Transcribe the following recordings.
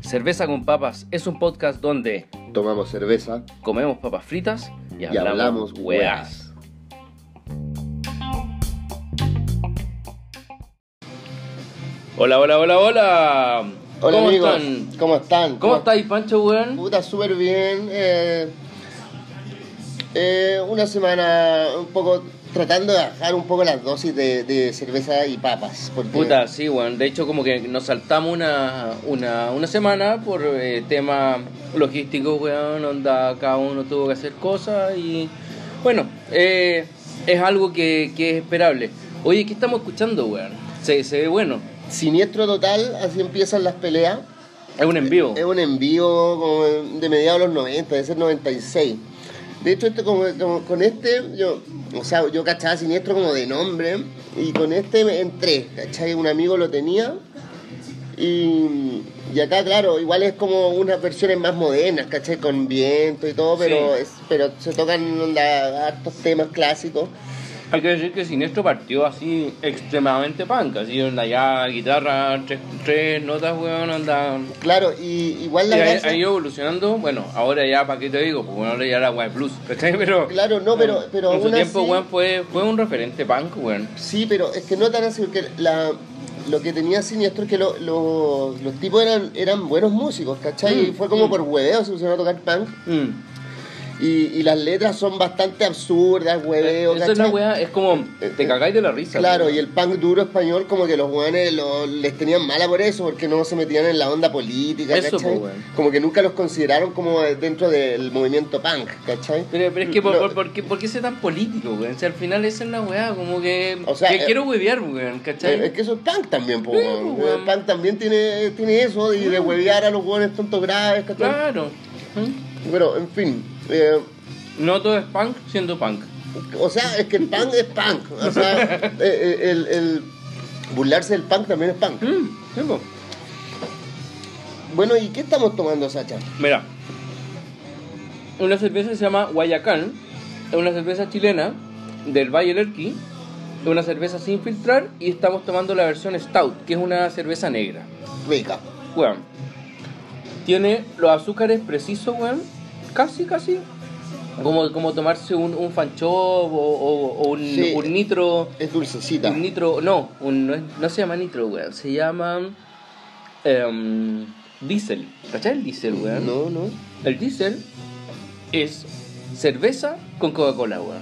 Cerveza con Papas es un podcast donde Tomamos cerveza comemos papas fritas y y hablamos, weas. weas. Hola, hola, hola, hola. Hola ¿Cómo amigos, están? ¿cómo están? ¿Cómo estáis, Pancho, weón? Puta, súper bien. eh, eh, una semana un poco tratando de bajar un poco las dosis de, de cerveza y papas. Porque, Puta, sí, weón. De hecho, como que nos saltamos una, una, una semana por eh, tema logístico, weón. Onda, cada uno tuvo que hacer cosas y. Bueno, eh, es algo que, que es esperable. Oye, ¿qué estamos escuchando, weón? Se, se ve bueno. Siniestro total, así empiezan las peleas. Es un envío. Es un envío como de mediados de los 90, debe ser 96. De hecho, este, como, como- con este, yo, o sea, yo cachaba siniestro como de nombre, y con este me entré, ¿cachai? Un amigo lo tenía, y, y acá, claro, igual es como unas versiones más modernas, ¿cachai? Con viento y todo, pero, Sí. es, pero se tocan onda, hartos temas clásicos. Hay que decir que Siniestro partió así extremadamente punk, así onda ya guitarra, tres, tres notas, weón, anda. Claro, y igual la ha, ha ido evolucionando, bueno, ahora ya, ¿para qué te digo? Pues bueno, ahora ya la weá blues, ¿cachai? Pero. Claro, no, pero- pero En su tiempo, así- weón, fue, fue un referente punk, weón. Sí, pero es que no tan así, porque la, lo que tenía Siniestro es que lo- lo- los tipos eran, eran buenos músicos, ¿cachai? Mm, y fue como mm. por hueveo se pusieron a tocar punk. Mm. Y, y las letras son bastante absurdas, hueveo, Esa es la weá, es como. Te cagáis de la risa. Claro, y el punk duro español como que los weones lo- les tenían mala por eso, porque no se metían en la onda política, Eso, ¿cachai? po. Como que nunca los consideraron como dentro del movimiento punk, ¿cachai? Pero, pero es que, ¿por, por, por qué, por qué ser tan político, weón? Si al final esa es la weá, como que. O sea, que eh, quiero huevear, weón, ¿cachai? Eh, Es que eso es punk también, po, weón. weón. El punk también tiene, tiene eso y de huevear a los hueones tontos graves, ¿cachai? Claro. ¿Mm? Bueno, en fin. Eh, No todo es punk siendo punk. o sea, es que el punk es punk. O sea, eh, eh, el, el burlarse del punk también es punk. Mm, sí. Bueno, ¿y qué estamos tomando, Sacha? Mira, una cerveza se llama Guayacán, es una cerveza chilena del Valle del es una cerveza sin filtrar y estamos tomando la versión Stout, que es una cerveza negra. Rica. Weón, tiene los azúcares precisos, weón, casi, casi, como, como tomarse un, un fanchop o, o- o un, Sí. un nitro, Es dulcecita. un nitro, no, un- no, es- no se llama nitro, weón, se llama em, diésel, ¿cachai el diésel, weón? No, no. El diésel es cerveza con Coca-Cola, weón.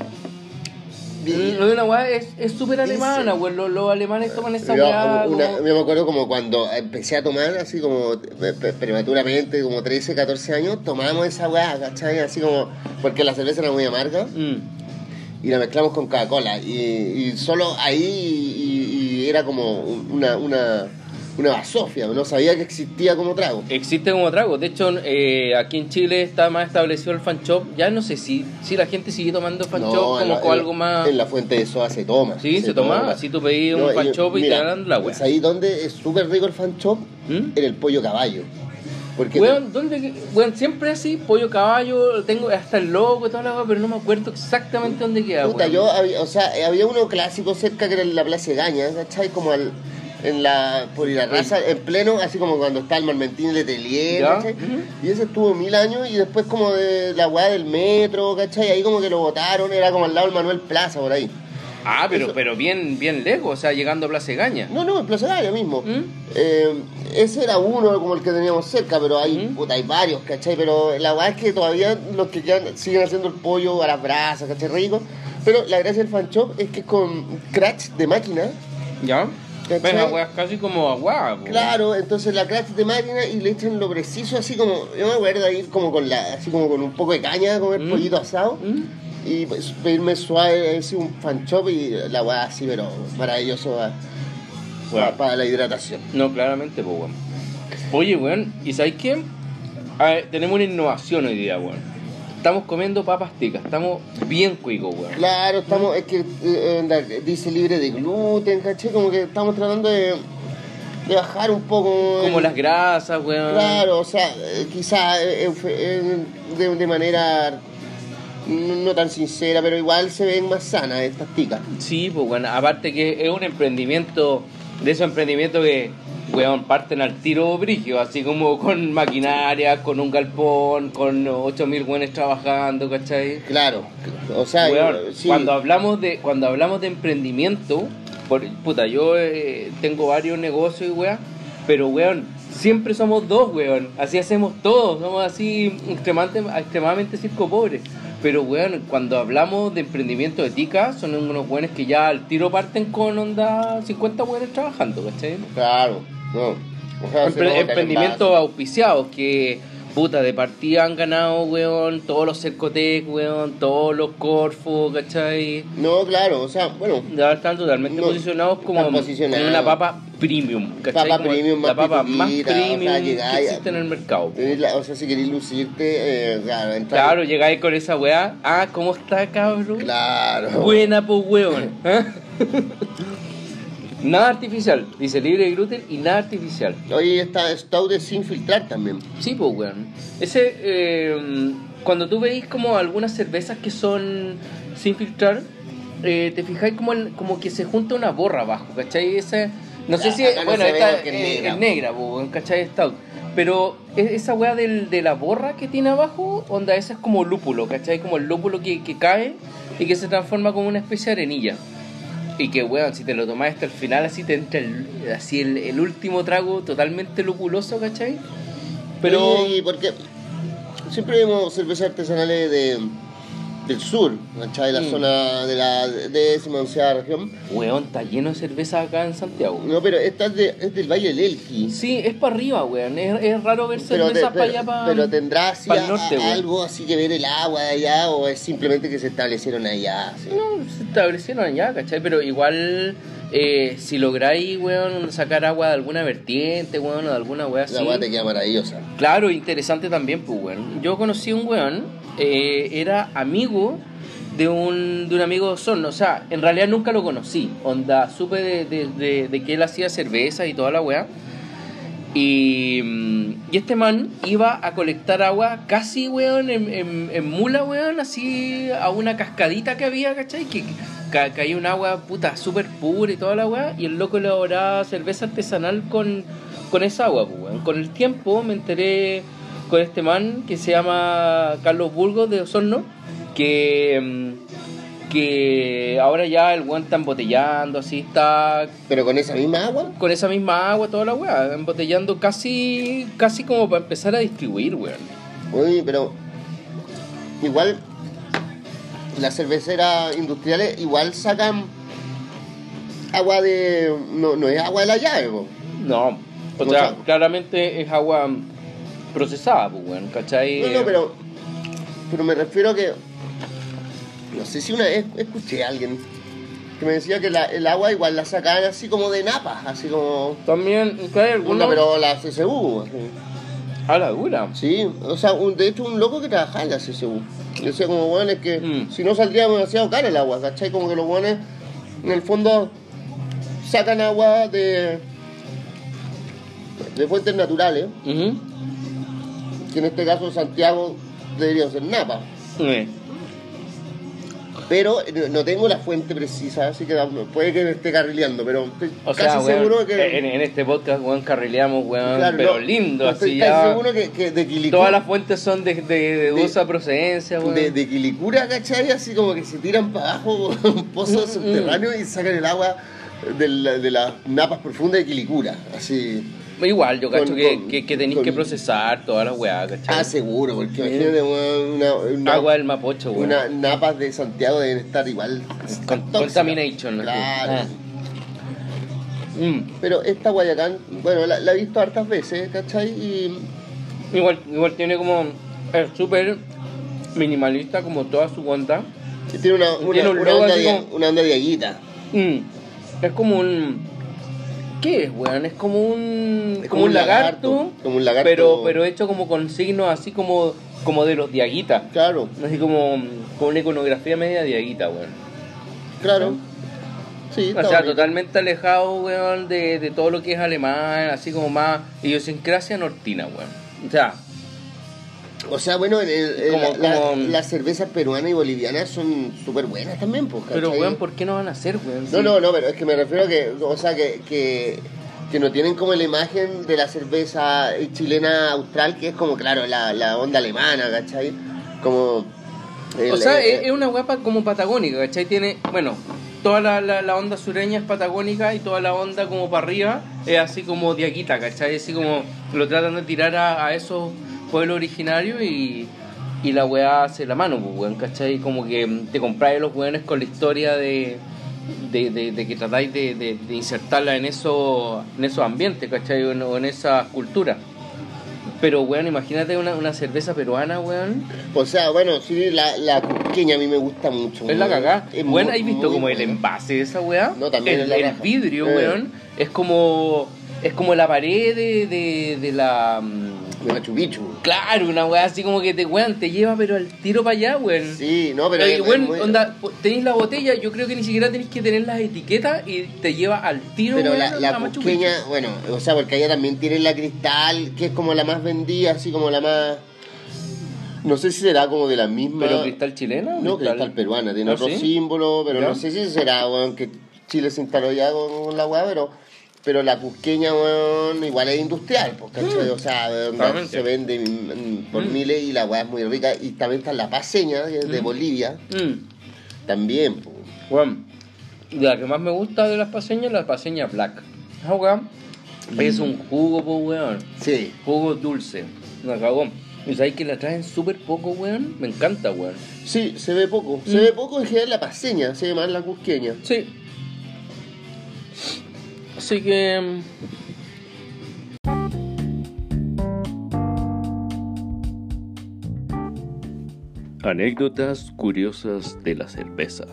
Bien. Lo de una weá es súper alemana, weón. Los, los alemanes toman esa weá. como- yo me acuerdo como cuando empecé a tomar, así como pre- pre- prematuramente, como 13, 14 años, tomábamos esa weá, ¿cachai? Así como, porque la cerveza era muy amarga Mm. y la mezclamos con Coca-Cola. Y, y solo ahí y, y era como una, una, una basofia, no sabía que existía como trago. Existe como trago. De hecho, eh, aquí en Chile está más establecido el fan shop. Ya no sé si, si la gente sigue tomando fan No, shop como la- algo más. En la fuente de soda se toma. Sí, se, toma. Así tú pedís un fan yo- shop y mira, te dan la weá. ¿sabes ahí donde es súper rico el fan shop? ¿Mm? En el pollo caballo. Porque Weón, ¿dónde? Weón, siempre así, pollo caballo, tengo hasta el logo y toda la weá, pero no me acuerdo exactamente dónde queda. Puta, weón. yo había, o sea, eh, había uno clásico cerca que era en la Plaza Gaña, ¿cachai? Como al, en la, por ir a raza, en pleno, así como cuando está el Marmentín Letelier, ¿cachai? Y ese estuvo mil años y después como de la weá del metro, ¿cachai? Ahí como que lo botaron, era como al lado del Manuel Plaza, por ahí. Ah, pero, Eso- pero bien, bien lejos, o sea, llegando a Plaza Gaña. No, no, en Plaza Gaña mismo. ¿Mm? Eh, ese era uno como el que teníamos cerca, pero hay, Ujú. puta, hay varios, ¿cachai? Pero la weá es que todavía los que quedan siguen haciendo el pollo a las brasas, ¿cachai? Rico. Pero la gracia del fan shop es que con crash de máquina. ¿Ya? Weá es casi como agua. po. Claro, entonces la crash de máquina y le echan lo preciso, así como, yo me acuerdo de ir como con la, así como con un poco de caña, comer Mm. pollito asado. ¿Mm? Y pues, pedirme suave, así un fan shop y la weá así, pero maravilloso para, Bueno. la hidratación. No, claramente, pues, weón. Oye, weón, ¿y sabes qué? A ver, tenemos una innovación hoy día, weón. Estamos comiendo papas ticas, estamos bien cuicos, weón. Claro, estamos, es que eh, dice libre de gluten, ¿caché? Como que estamos tratando de, de bajar un poco. Como el- las grasas, weón. Claro, o sea, eh, quizá eh, eh, de, de manera no, tan sincera, pero igual se ven más sanas estas ticas. Sí, pues, weón. Aparte que es un emprendimiento de esos emprendimientos que, weón, parten al tiro brigio, así como con maquinaria, con un galpón, con 8000 weones trabajando, ¿cachai? Claro, o sea, Weón, sí. cuando hablamos de cuando hablamos de emprendimiento, por, puta, yo eh, tengo varios negocios y weón, pero weón, siempre somos dos, weón. Así hacemos todos, somos así extremadamente, extremadamente circo pobre. Pero weón, cuando hablamos de emprendimiento de tica, son unos weones que ya al tiro parten con onda 50 weones trabajando, ¿cachai? Claro, no. O sea, se Empre- emprendimientos auspiciados que puta de partida han ganado, weón, todos los Cercotec, weón, todos los Corfo, ¿cachai? No, claro, o sea, bueno, Ya están totalmente No, posicionados como, como una papa premium, ¿cachai? Papa Como premium, la más papa más pitutita, o sea, premium llegáis que existe en el mercado. la- o sea, si queréis lucirte, eh, claro, entrar- Claro, llegáis con esa weá, ah, ¿cómo está, cabrón? Claro. Buena, pues, weón. ¿ah? nada artificial, dice libre de gluten y nada artificial. Oye, está Stout de sin filtrar también. Sí, pues, weón. Ese, eh, cuando tú veis como algunas cervezas que son sin filtrar, eh, te fijáis como, el- como que se junta una borra abajo, ¿cachai? Ese, no sé si, no bueno, esta es negra. es negra, po, weón, ¿cachai? Stout. Pero esa weá del, de la borra que tiene abajo, onda, esa es como lúpulo, ¿cachai? Como el lúpulo que, que cae y que se transforma como una especie de arenilla. Y que, weón, si te lo tomás hasta el final, así te entra el, así el, el último trago totalmente lupuloso, ¿cachai? Pero... ¿y por qué? Siempre vemos cervezas artesanales de, del sur, ¿cachai? La Mm. zona de la décima, onceava región. Weón, está lleno de cerveza acá en Santiago. No, pero esta es, de, es del Valle del Elqui. Sí, es para arriba, weón. Es, es raro ver Pero, cervezas para allá, para... pero tendrá así a- norte, algo así que ver el agua de allá o es simplemente que se establecieron allá. así? No, se establecieron allá, ¿cachai? Pero igual, eh, si lográis, weón, sacar agua de alguna vertiente, weón, o de alguna weá así... La agua te queda maravillosa. Claro, interesante también, pues, weón. Yo conocí un weón, eh, era amigo de un, de un amigo de. O sea, en realidad nunca lo conocí. Onda, supe de, de- de- que él hacía cerveza y toda la weá. Y, mm, y este man iba a colectar agua casi, weón, en, mula, weón, así a una cascadita que había, ¿cachai? Que ca- caía un agua puta súper pura y toda la weá. Y el loco elaboraba cerveza artesanal con, con esa agua, pues, weón. Con el tiempo me enteré con este man que se llama Carlos Burgos de Osorno, que, mm, que ahora ya el weón está embotellando, así está Pero con esa misma agua. con esa misma agua, toda la weá, embotellando casi, casi como para empezar a distribuir, weón. Uy, pero igual las cerveceras industriales igual sacan agua de... No, no es agua de la llave, po. No, o sea- claramente es agua procesada, pues, weón, ¿cachai? No, no, pero, pero me refiero a que. No sé si una vez escuché a alguien que me decía que la- el agua igual la sacaban así como de napas, así como. También, ¿hay alguna? Una, pero la CSU. así. A la dura. Sí, o sea, un- de hecho un loco que trabajaba en la CSU. Decía como, bueno, es que Mm. si no saldría demasiado caro el agua, ¿cachai? Como que los buenos en el fondo sacan agua de. de fuentes naturales, Ujú. Que en este caso Santiago debería ser napa. Eh, Pero no- tengo la fuente precisa, así que puede que me esté carrileando, pero estoy O casi sea, weón, seguro que. en, en este podcast, weón, carrileamos, weón, claro, pero no, lindo, no, así Estoy casi ya. seguro que, que de Quilicura. Todas las fuentes son de, de, de dudosa procedencia, weón. de, de Quilicura, ¿cachai? Así como que se tiran para abajo un pozo Mm, subterráneo y sacan el agua de, la- de las napas profundas de Quilicura. Así. Igual, yo cacho con- que, con- que, que tenéis con- que procesar todas las weas, ¿cachai? Ah, seguro, porque imagínate una, una, una- Agua del Mapocho, weón. unas napas de Santiago deben estar igual. Contamination, ¿no? Claro. Ah. Mm. Pero esta Guayacán, bueno, la, la he visto hartas veces, ¿cachai? Y Igual, igual tiene como. Es súper minimalista, como toda su onda. y tiene una, una, Tiene un una onda, de, como- una onda de. Mm. Es como un. ¿Qué es, weón? Es como un. Es como un lagarto. Como un lagarto. Pero, pero hecho como con signos así como, como de los diaguitas. Claro, Así como, como una iconografía media diaguita, weón. claro. Sí, O sea, bonito. totalmente alejado, weón, de, de todo lo que es alemán, así como más idiosincrasia nortina, weón. O sea, O sea, bueno, en el- en Como- la- la- como- las cervezas peruanas y bolivianas son súper buenas también, pues, Pero, weón, ¿por qué no van a ser, weón? No, no, no, pero es que me refiero a que, o sea, que, que, que no tienen como la imagen de la cerveza chilena austral, que es como, claro, la, la onda alemana, ¿cachai? Como... el- O sea, el- es, es una guapa como patagónica, ¿cachai? Tiene, bueno, toda la, la, la onda sureña es patagónica y toda la onda como para arriba es así como diaquita, ¿cachai? Así como lo tratan de tirar a, a esos pueblos originarios y, y la weá hace la mano, pues, weón, ¿cachai? Como que mm, te compráis los weones con la historia de, de, de, de que tratáis de, de, insertarla en, eso, en esos ambientes, ¿cachai? O en, en esa cultura. Pero, weón, imagínate una, una cerveza peruana, weón. O sea, bueno, sí, la, la cusqueña a mí me gusta mucho. Es la cagá. Bueno, ¿has visto como el envase de esa weá? No, también el, es la el vidrio, Eh. weón. Es como. Es como la pared de, de, de la. De Machu Picchu. Claro, una weá así como que te, weón, te lleva pero al tiro para allá, weón. Sí, no, pero... Es weón, muy- onda, tenéis la botella, yo creo que ni siquiera tenéis que tener las etiquetas y te lleva al tiro, Pero weón, la, la a Machu cusqueña, Picchu. bueno, o sea, porque allá también tienen la cristal, que es como la más vendida, así como la más... No sé si será como de la misma... ¿Pero cristal chilena? o No, cristal peruana, tiene ¿Ah, otro sí? símbolo, pero ¿Ya? no sé si será, weón, que Chile se instaló ya con, con la weá, pero, pero la cusqueña, weón, igual es industrial, pues, ¿cachai? O sea, weón, se vende en- en- por Mm. miles y la weá es muy rica. Y también está la paseña, que es de Mm. Bolivia, Mm. también, pues. Weón, la que más me gusta de las paseñas es la paseña black. Esa weá es un jugo, po, weón. Sí, Jugo dulce. Me cagó. Y sabes que la traen súper poco, weón. Me encanta, weón. sí, se ve poco. Se Mm. ve poco en general la paseña, se ve más la cusqueña. Sí. Así que. mm, Anécdotas curiosas de la cerveza.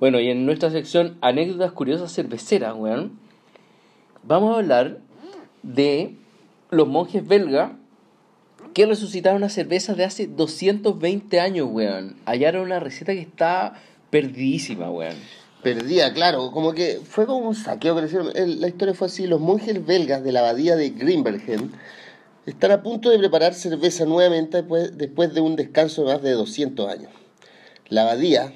Bueno, y en nuestra sección Anécdotas curiosas cerveceras, weón, vamos a hablar de los monjes belgas que resucitaron una cerveza de hace 220 años, weón. Hallaron una receta que está perdidísima, weón. Perdía, claro, como que fue como un saqueo que le hicieron. La historia fue así, los monjes belgas de la abadía de Grimbergen están a punto de preparar cerveza nuevamente después, después de un descanso de más de 200 años. La abadía,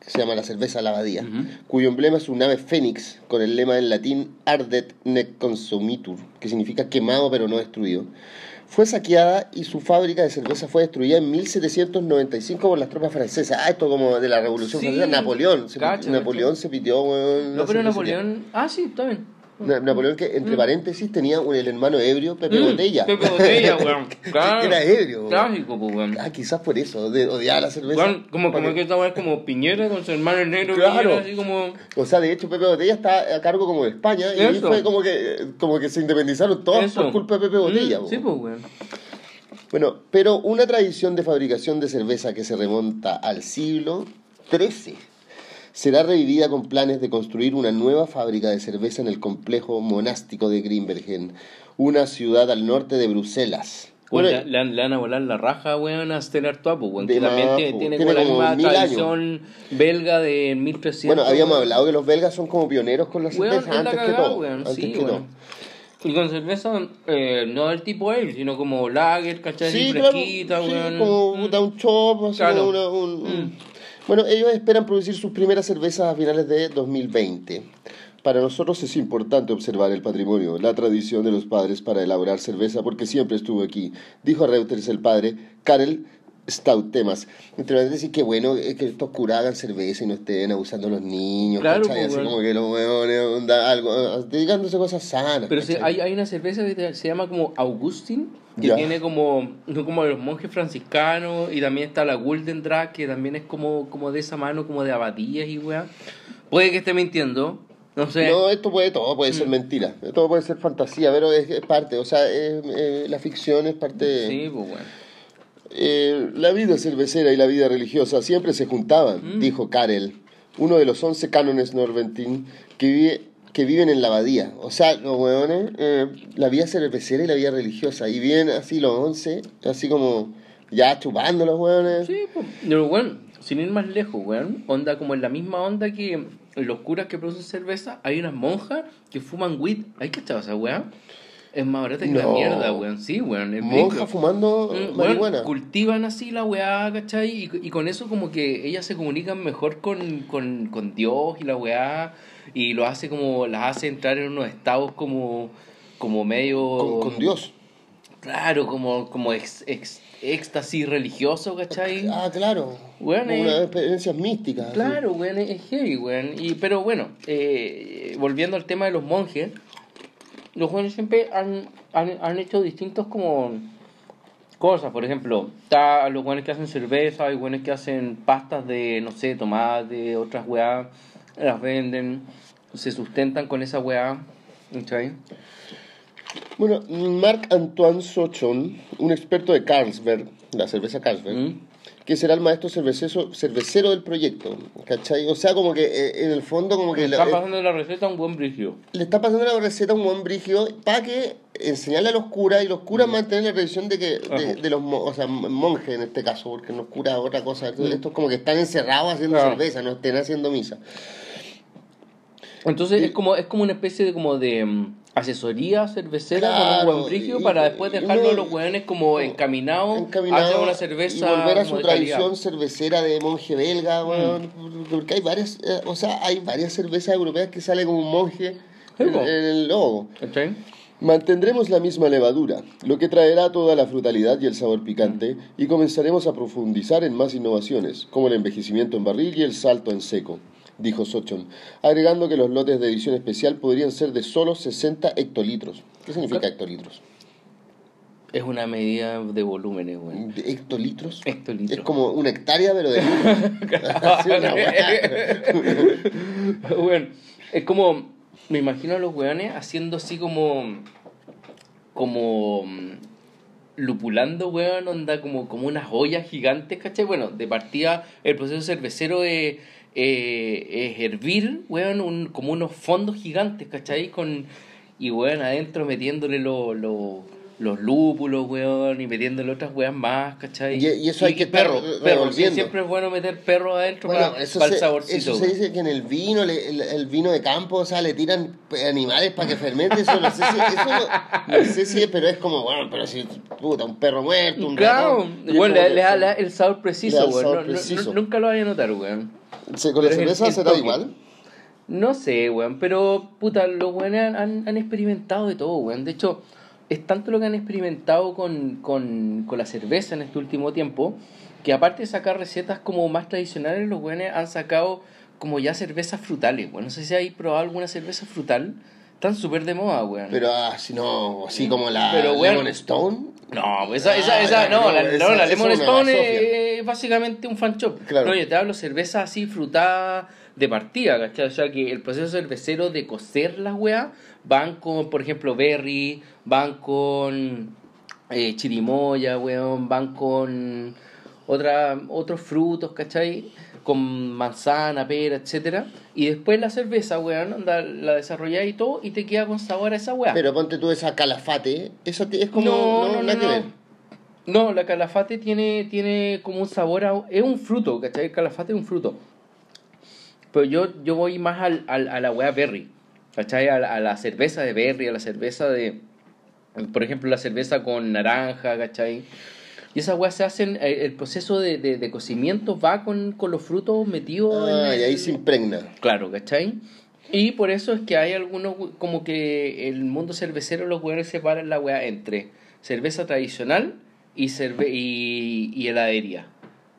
que se llama la cerveza La Abadía, cuyo emblema es un ave fénix con el lema en latín Ardet nec consumitur, que significa quemado pero no destruido. Fue saqueada y su fábrica de cerveza fue destruida en 1795 por las tropas francesas. Ah, esto como de la Revolución Sí. Francesa. Napoleón. Se Cacha, pitió- Napoleón se pitió, weón. No, pero. Napoleón. Ah, sí, está bien. Na- Napoleón que, entre paréntesis, tenía un, el hermano ebrio, Pepe Mm, Botella. Pepe Botella, weón. Claro. Era ebrio. Trágico, pues, weón. Ah, quizás por eso, de odiar la cerveza. Weón, como, como Porque- que esta weá es como Piñera con su hermano el negro Claro. Piñera, así como. O sea, de hecho, Pepe Botella está a cargo como de España y ahí fue como que, como que se independizaron todos Eso. por culpa de Pepe Botella. Mm, sí, pues, weón. Bueno, pero una tradición de fabricación de cerveza que se remonta al siglo XIII será revivida con planes de construir una nueva fábrica de cerveza en el complejo monástico de Grimbergen, una ciudad al norte de Bruselas. Bueno, Bueno, le, le van a volar la raja, weón, a Stella Artois, pues, weón. Que también más, tiene, tiene, Tiene como la misma tradición belga de 1300. bueno, habíamos weón. hablado que los belgas son como pioneros con la Weón, cerveza es la antes que cagada, todo. weón. antes Sí, que todo. Y con cerveza, eh, no del tipo ale, sino como lager, ¿cachai? Sí, Así claro, fresquita, sí, weón. como Mm. da un chop, así Claro. una- un- un- Mm. Bueno, ellos esperan producir sus primeras cervezas a finales de 2020. Para nosotros es importante observar el patrimonio, la tradición de los padres para elaborar cerveza, porque siempre estuvo aquí, dijo a Reuters el padre, Karel Stautemas. Entre paréntesis, qué bueno eh, que estos curas hagan cerveza y no estén abusando a los niños, Claro, ¿cachai? pues, Así weón. como que los onda, algo, eh, dedicándose a cosas sanas. Pero ¿cachai? hay, hay una cerveza que se llama como Augustin, que Ya. tiene como, como los monjes franciscanos, y también está la Golden Drag, que también es como, como de esa mano, como de abadías y weá. Puede que esté mintiendo, no sé. No, esto puede, todo puede ser Mm. mentira, todo puede ser fantasía, pero es, es parte, o sea, es- eh, la ficción es parte. Sí, pues bueno. Eh, la vida cervecera y la vida religiosa siempre se juntaban, Mm. dijo Karel, uno de los once cánones norventín que, vive, que viven en la abadía. O sea, los hueones, eh, la vida cervecera y la vida religiosa, y viven así los once, así como ya chupando los hueones. Sí, pues. Pero bueno, sin ir más lejos, weón. Onda como en la misma onda que, los curas que producen cerveza, hay unas monjas que fuman weed. ¿Hay cachado esa weá? Es más barata que la No. mierda, weón. Sí, weón. Monja fumando Mm, weón, marihuana. cultivan así la weá, ¿cachai? Y, y con eso como que ellas se comunican mejor con, con, con Dios y la weá. Y lo hace como, las hace entrar en unos estados como, como medio... Con, con Dios. Claro, como, como ex, ex- éxtasis religioso, ¿cachai? Ah, claro. Bueno, Como eh, unas experiencias místicas. Claro, weón, es es heavy, weón. Y, pero bueno, eh, volviendo al tema de los monjes, los jóvenes siempre han, han, han hecho distintos como cosas. Por ejemplo, está los buenos que hacen cerveza, hay buenos que hacen pastas de, no sé, tomate, otras weá, las venden, se sustentan con esa weá. ¿cachai? Bueno, Marc-Antoine Sochon, un experto de Carlsberg, la cerveza Carlsberg, ¿Mm? Que será el maestro cervecero, cervecero del proyecto, ¿cachai? O sea, como que eh, en el fondo como que Le están eh, pasando la receta a un buen brigio. le está pasando la receta a un buen brigio para que enseñarle a los curas y los curas mantener la revisión de que de, Mm. De los mo- o sea, monjes en este caso, porque los curas otra cosa, Mm. estos como que están encerrados haciendo Claro. cerveza, no estén haciendo misa. Entonces Y- es como es como una especie de como de mm, asesoría cervecera Claro, con un buen brigio y- para después dejarlo a los hueones como encaminados encaminado hacia una cerveza y volver a su tradición cervecera de monje belga, weón, porque hay varias, eh, o sea, hay varias cervezas europeas que sale como un monje en, el logo. ¿Cachai? Mantendremos la misma levadura, lo que traerá toda la frutalidad y el sabor picante, y comenzaremos a profundizar en más innovaciones, como el envejecimiento en barril y el salto en seco, dijo Sochon, agregando que los lotes de edición especial podrían ser de solo 60 hectolitros. ¿Qué significa hectolitros? Es una medida de volúmenes, güey. ¿De ¿Hectolitros? Hectolitros. Es como una hectárea, pero de litros. Bueno, es como, me imagino a los weones haciendo así como, como mm, lupulando, weón, onda como, como unas ollas gigantes, ¿cachai? Bueno, de partida el proceso cervecero es, eh, es hervir, weón, un, como unos fondos gigantes, ¿cachai? Con, y weón, adentro metiéndole lo- lo- los lúpulos, weón, y metiéndole otras weas más, ¿cachai? Y- y eso hay que perro, perro, siempre es bueno meter perro adentro Bueno, para, eso, para el saborcito. eso se dice que en el vino, le- el, el vino de campo, o sea, le tiran animales para que fermente. Eso no sé si, eso no, no sé si, pero es como, bueno, pero si, puta, un perro muerto, un Claro, ratón. Bueno, le, da, el sabor preciso, weón. No- no- nunca lo vaya a notar, weón. ¿Con la pero cerveza el será toque. igual? No sé, weón, pero puta, los weones han, han, han experimentado de todo, weón. De hecho, es tanto lo que han experimentado con, con, con la cerveza en este último tiempo, que aparte de sacar recetas como más tradicionales, los weones han sacado como ya cervezas frutales, weón. No sé si hay probado alguna cerveza frutal. Están súper de moda, weón. Pero así no, así como la Pero. Lemon Stone. No, pues esa, esa, Ah, esa, no, no, la, esa- no, la Lemon Stone es básicamente un fan shop. Claro. No, yo te hablo cerveza así frutada de partida, ¿cachai? O sea que el proceso cervecero de cocer las weas van con, por ejemplo, berry, van con eh, chirimoya, weón, van con otra, otros frutos, ¿cachai? Con manzana, pera, etcétera Y después la cerveza, weón, anda, la desarrollas y todo y te queda con sabor a esa wea. Pero ponte tú esa calafate, eso es como, No, no, no, nada no, que no. ver. No, la calafate tiene, tiene como un sabor a... Es un fruto, ¿cachai? El calafate es un fruto. Pero yo, yo voy más al, al, a la wea berry, ¿cachai? A, la- a la cerveza de berry, a la cerveza de... Por ejemplo, la cerveza con naranja, ¿cachai? Y esas weas se hacen... eh, El proceso de, de, de cocimiento va con, con los frutos metidos Ah, en y ahí el- se impregna. Claro, ¿cachai? Y por eso es que hay algunos, como que el mundo cervecero, los weones separan la weá entre cerveza tradicional y, cerve y, y heladería.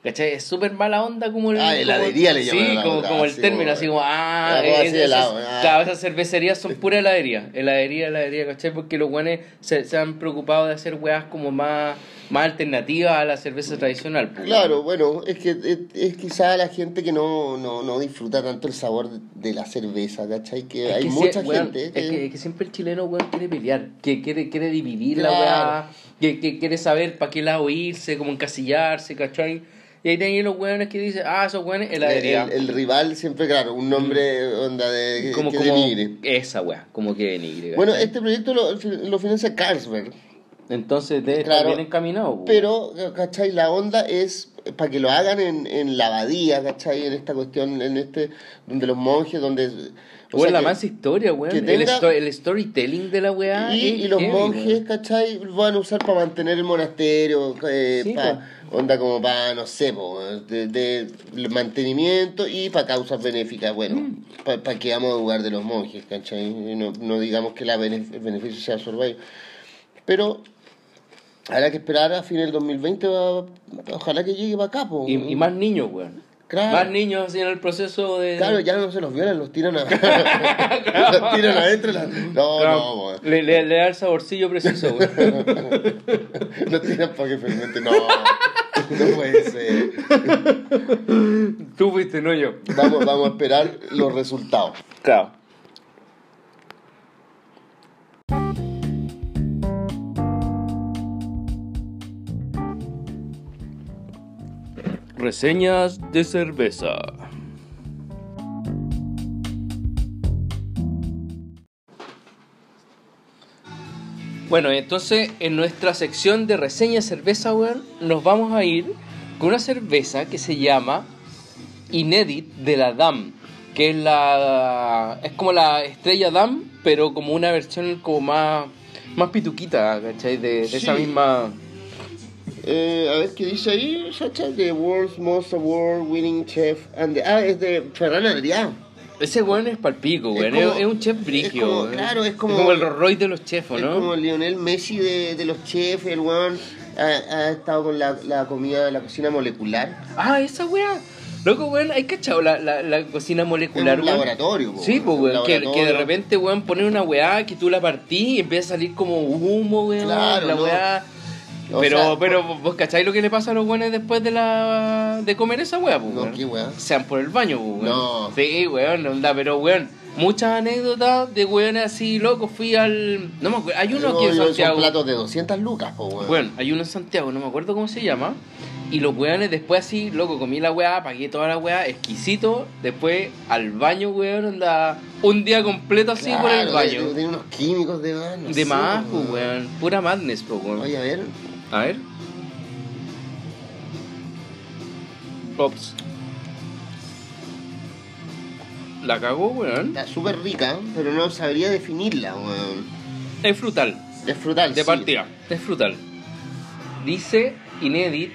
¿Cachai? Es súper mala onda como el... Ah, como- heladería le llaman Sí, como, como el término, así como, ah, así es- de esas- ah. claro, esas cervecerías son pura heladería. Heladería, heladería, ¿cachai? Porque los weones se, se han preocupado de hacer weas como más, más alternativas a la cerveza tradicional. pues, Claro, bueno, es que es, es quizá la gente que no, no, no disfruta tanto el sabor de la cerveza, ¿cachai? Que Es hay que mucha gente Es que, es que siempre el chileno, weón, quiere pelear, que quiere, quiere dividir la weá, que, que quiere saber para qué lado irse, como encasillarse, ¿cachai? Y ahí tenéis los weones que dicen, ah, esos weones, heladería. el, el rival siempre, claro, un nombre onda de como, que como denigre. esa weá, como que denigre. Bueno, este proyecto lo, lo financia Carlsberg. Entonces debe Claro. estar bien encaminado. Pero, ¿cachai? La onda es para que lo hagan en, en la abadía, ¿cachai? En esta cuestión, en este, donde los monjes, donde... o Weón, sea la que- más historia, weón. El, el storytelling de la weá. Y, los heavy, monjes, weón. ¿cachai? Van a usar para mantener el monasterio, eh, Sí, pa- onda como para, no sé, po, de, de mantenimiento y para causas benéficas. Bueno, Mm. para que vamos a lugar de los monjes, ¿cachai? No, no digamos que la bene- el beneficio sea ellos. Pero habrá que esperar a fin del 2020, va- ojalá que llegue para acá, po. Y, y más niños, weón. Claro. Más niños así en el proceso de. Claro, ya no se los violan, los tiran, a... los tiran adentro. la- No, Claro. no, le, le, le da el saborcillo preciso, weón. Los tiran para que fermente. No, no puede ser. Tú fuiste, no yo. Vamos, vamos a esperar los resultados. Claro. Reseñas de cerveza. Bueno, entonces en nuestra sección de reseña de cerveza, weón, nos vamos a ir con una cerveza que se llama Inédit de la DAM, que es la es como la estrella DAM, pero como una versión como más más pituquita, ¿cachai? De, de esa misma Eh, a ver qué dice ahí, Sacha, The World's Most Award Winning Chef. And the- ah, es de Ferran Adrià. ese weón es palpico, Es weón, es, es un chef es brigio. claro, es como- el Roy de los chefs, Es ¿no? como Lionel Messi de, de los chefs, el weón ha, ha estado con la, la comida de la cocina molecular. Ah, esa weá. Loco, weón, ¿hay cachado la, la, la cocina molecular, Es un weón? laboratorio, po, Sí, pues, weón, que, que de repente, weón, ponen una weá que tú la partís y empieza a salir como humo, weón. Claro, la no. weá. Pero, sea, pero, ¿vos cacháis lo que le pasa a los weones después de la de comer esa weá, pues, No, qué. Sean por el baño, pues. No. Sí, weón, onda, pero, weón, muchas anécdotas de weones así, loco, fui al... No me acuerdo, hay uno No, aquí en Santiago. Platos de 200 lucas, po, weón. Bueno, hay uno en Santiago, no me acuerdo cómo se llama. Y los weones después así, loco, comí la weá, pagué toda la weá, exquisito. Después al baño, weón, anda un día completo así por el baño. Tiene unos químicos de más. no De sé, más, po, pues, weón. Pura madness, pues, weón. Oye, a ver. A ver. Ops. La cagó, weón. Está súper rica, pero no sabría definirla, weón. Es frutal. Es frutal, De sí. partida, es frutal. Dice Inédit.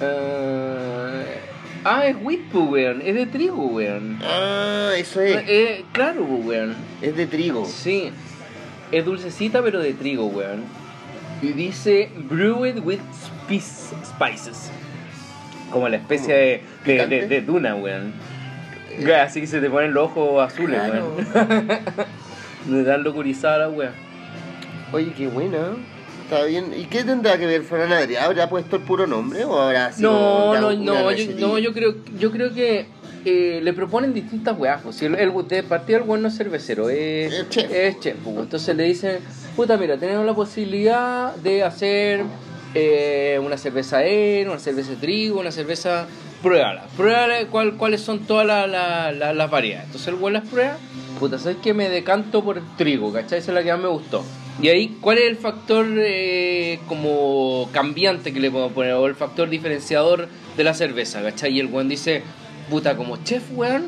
eh, ah, es wheat, pues, weón. Es de trigo, weón. Ah, eso es. Eh, claro, pues, weón. Es de trigo. Sí. Es dulcecita, pero de trigo, weón. Y dice brewed with spice- spices. Como la especie de, de, de- de duna, weón. Así que se te ponen los ojos azules, Claro. weón. Dan locurizada la weón. Oye, qué buena. Está bien. ¿Y qué tendrá que ver Fran Adrià? ¿Habrá puesto el puro nombre o habrá sido No, ya no, una no, yo, no, yo creo, yo creo que eh, le proponen distintas weas. Pues, si el, el, de partida el weón no es cervecero, es, Es chef. es chef, pues. Entonces le dicen, puta, mira, tenemos la posibilidad de hacer eh, una cerveza en, una cerveza de trigo, una cerveza. Pruébala, pruébala cuál, cuáles son todas la- la- la- las variedades. Entonces el weón las prueba, puta, ¿sabes que Me decanto por el trigo, ¿cachai? Esa es la que más me gustó. Y ahí, ¿cuál es el factor eh, como cambiante que le podemos poner? O el factor diferenciador de la cerveza, ¿cachai? Y el weón dice, puta, como chef, weón,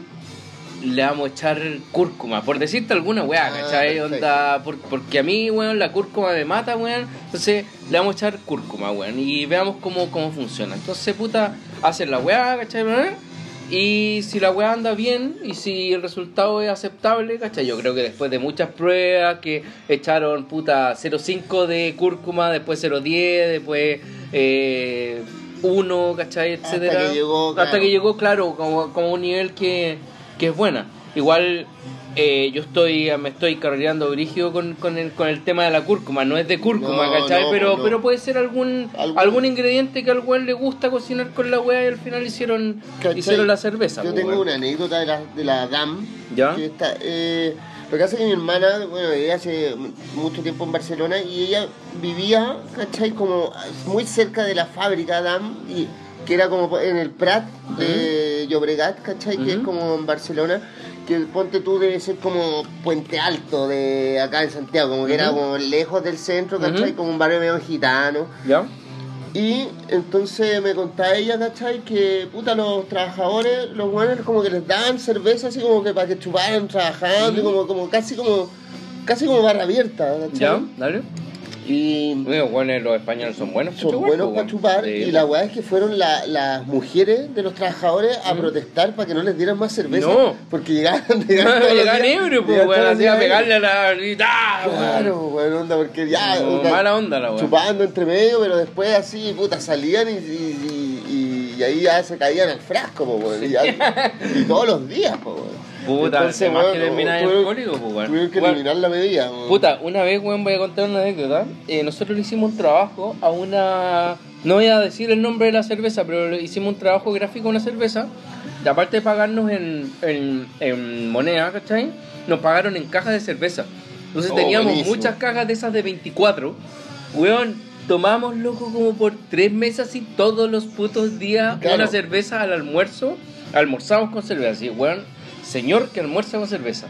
le vamos a echar cúrcuma, por decirte alguna weá, Ah, ¿cachai? Onda, por- porque a mí, weón, la cúrcuma me mata, weón. Entonces le vamos a echar cúrcuma, weón. Y veamos cómo, cómo funciona. Entonces, puta, hacen la weá, ¿cachai? Y si la weá anda bien y si el resultado es aceptable, ¿cachai? Yo creo que después de muchas pruebas que echaron puta 0,5 de cúrcuma, después 0,10, después eh, 1, ¿cachai? Hasta Etcétera. que llegó, Hasta claro. que llegó, claro, como, como un nivel que, que es buena. Igual eh, yo estoy me estoy carreando brígido con, con, el, con el tema de la cúrcuma. No es de cúrcuma, No, ¿cachai? no, pero, no. pero puede ser algún, Algún- algún ingrediente que al weón le gusta cocinar con la weá y al final hicieron, ¿Cachai? hicieron la cerveza. Yo tengo una anécdota de la, de la DAM. ¿Ya? Que está, eh, lo que hace que mi hermana, bueno, ella hace mucho tiempo en Barcelona y ella vivía, ¿cachai? Como muy cerca de la fábrica DAM, y, que era como en el Prat de Llobregat, ¿cachai? Que es como en Barcelona. que ponte tú debe ser como Puente Alto de acá en Santiago, como que era Ujú. como lejos del centro, ¿cachai? Ujú. Como un barrio medio gitano. ¿Ya? Y entonces me contaba ella, ¿cachai? Que puta, los trabajadores, los buenos como que les daban cerveza así como que para que chuparan trabajando, y como, como casi como casi como barra abierta, ¿cachai? ¿Ya? Dale. Y Bueno, bueno, los españoles son buenos para son chupar, buenos po, para weón. chupar Sí, y la weá es que fueron la- las mujeres de los trabajadores a Mm. protestar para que no les dieran más cerveza No. porque llegaban llegaban todos los Llegaban días- ebrio, pues, weón, así a pegarle a la. y ¡ah, weón! Claro, bueno, onda, porque ya. No, onda, mala onda la weón. Chupando entre medio, pero después así, puta, salían y, y, y- y ahí ya se caían al frasco, po, weón, y, ya- y todos los días, po, weón. Puta, Entonces, más weón, que terminar tuvieron- el cólico, pues, weón. Tuvieron que eliminar la medida, weón. Puta, una vez, weón, voy a contar una anécdota. Eh, nosotros le hicimos un trabajo a una. No voy a decir el nombre de la cerveza, pero le hicimos un trabajo gráfico a una cerveza. Y aparte de pagarnos en, en, en moneda, ¿cachai? Nos pagaron en cajas de cerveza. Entonces Oh, teníamos buenísimo. muchas cajas de esas de 24. Weón, tomamos, loco, como por tres meses y todos los putos días Claro. una cerveza al almuerzo. Almorzamos con cerveza, así, weón. Señor que almuerza con cerveza.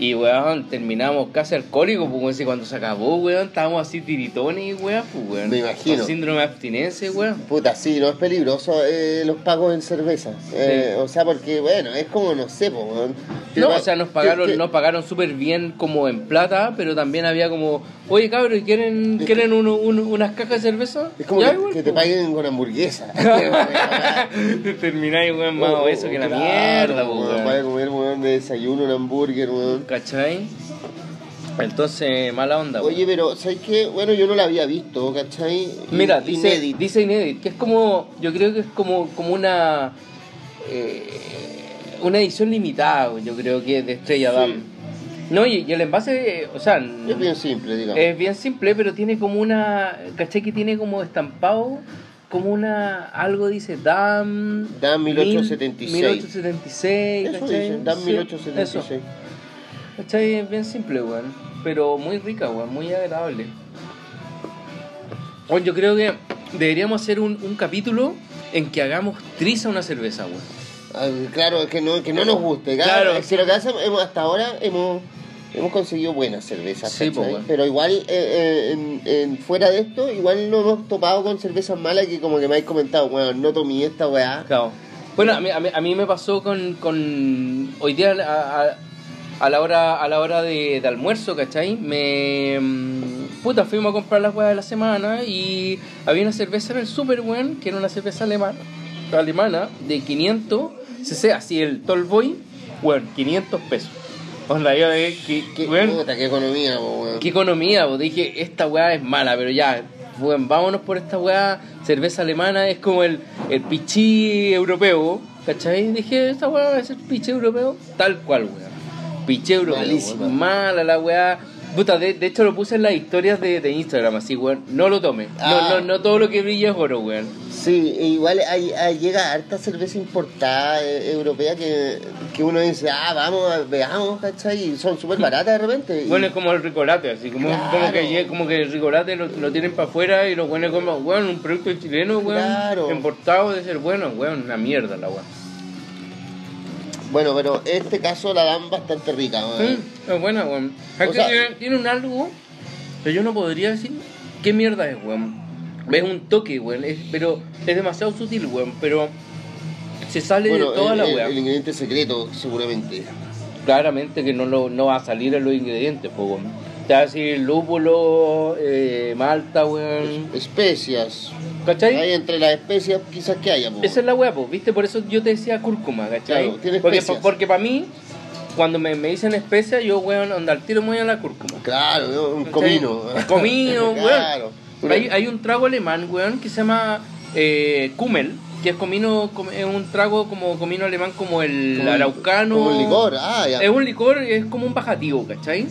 Y weón, terminamos casi alcohólicos, pues weón, si cuando se acabó, weón, estábamos así tiritones weón, pues weón. Me imagino. Con síndrome de abstinencia, weón. Puta, sí, no es peligroso eh, los pagos en cerveza. Eh, o sea, porque, bueno, es como, no sé, po, weón. No, o sea, nos pagaron, nos pagaron súper bien como en plata, pero también había como, oye cabros, ¿y ¿quieren, ¿quieren uno- uno- unas cajas de cerveza? Es como que, igual, que te pues. paguen con hamburguesa. Termináis, weón, más Oh, obeso que la claro, mierda, pues, weón. weón. Vaya a comer, weón, de desayuno un hamburger, weón. ¿Cachai? Entonces, mala onda. Oye, pero, ¿sabes qué? Bueno, yo no la había visto, ¿cachai? Mira, dice, Inédit. dice Inédit, que es como, yo creo que es como, como una eh, una edición limitada, yo creo que de Estrella Sí. Damm. No, y, y el envase, o sea, Es bien simple, digamos. es bien simple, pero tiene como una, ¿cachai? Que tiene como estampado, como una, algo dice DAM... DAM mil- 1876. 1876, Eso ¿cachai? dicen, dan Sí, 1876. eso. ¿Cachai? Es bien simple, weón. Pero muy rica, weón. Muy agradable. Bueno, yo creo que deberíamos hacer un, un capítulo en que hagamos triza una cerveza, weón. Ah, Claro, que no, que no nos guste. Claro. Claro. Si lo que hacemos, hemos- hasta ahora hemos, hemos conseguido buenas cervezas, Sí, po, weón. Pero igual, eh, eh, en, en- fuera de esto, igual no hemos topado con cervezas malas que como que me habéis comentado, bueno, no tomé esta weá. Claro. Bueno, a mí, a mí, a mí me pasó con, con hoy día a, a- la hora a la hora de, de almuerzo, ¿cachai? Me mm, puta fuimos a comprar las weas de la semana y había una cerveza en el super weón, que era una cerveza alemana, alemana de 500 cc, así el Tallboy, weón, 500 pesos. Onda, yo de que, Qué, weón, puta, qué economía, po, weón. qué economía, vos dije, esta weá es mala, pero ya, weón, vámonos por esta weá, cerveza alemana es como el, el pichí europeo, ¿cachai? Dije, esta weá a ser pichí europeo, tal cual, weá. Malísima. weón, mala la weá. Puta, de, de hecho lo puse en las historias de, de Instagram, así, weón, no lo tome. No, Ah. no, no todo lo que brilla es oro, weón. Sí, e igual hay, hay- llega harta cerveza importada eh, europea que, que uno dice, ah, vamos, veamos, ¿cachai? Y son súper baratas de repente. y- Bueno, es como el ricolate, así como, Claro. como, que, como que el ricolate lo, lo tienen para afuera y los buenos como, weón, un producto chileno, weón, Claro. importado de ser bueno, weón, una mierda la weón. Bueno, pero este caso la dan bastante rica, weón. Mm, es buena, weón. O que sea- tiene, tiene un algo que yo no podría decir qué mierda es, weón. Es un toque, weón, es- pero es demasiado sutil, weón, pero se sale Bueno, de toda el, la el- weá. el ingrediente secreto, seguramente. Claramente que no, lo, no va a salir en los ingredientes, pues, weón. Te va a decir lúpulo, eh, malta, weón. Especias. ¿Cachai? Hay entre las especias quizás que haya, po. Esa es la weá, pues, ¿viste? Por eso yo te decía cúrcuma, ¿cachai? Claro, tiene porque porque para mí, cuando me, me dicen especia, yo, weón, onda al tiro me voy a la cúrcuma. Claro, un comino. Un comino, weón. claro. Hay, hay un trago alemán, weón, que se llama eh, Kummel, que es comino, com- es un trago como comino alemán como el como araucano. Como un licor, ah, ya. Es un licor, es como un bajativo, ¿cachai?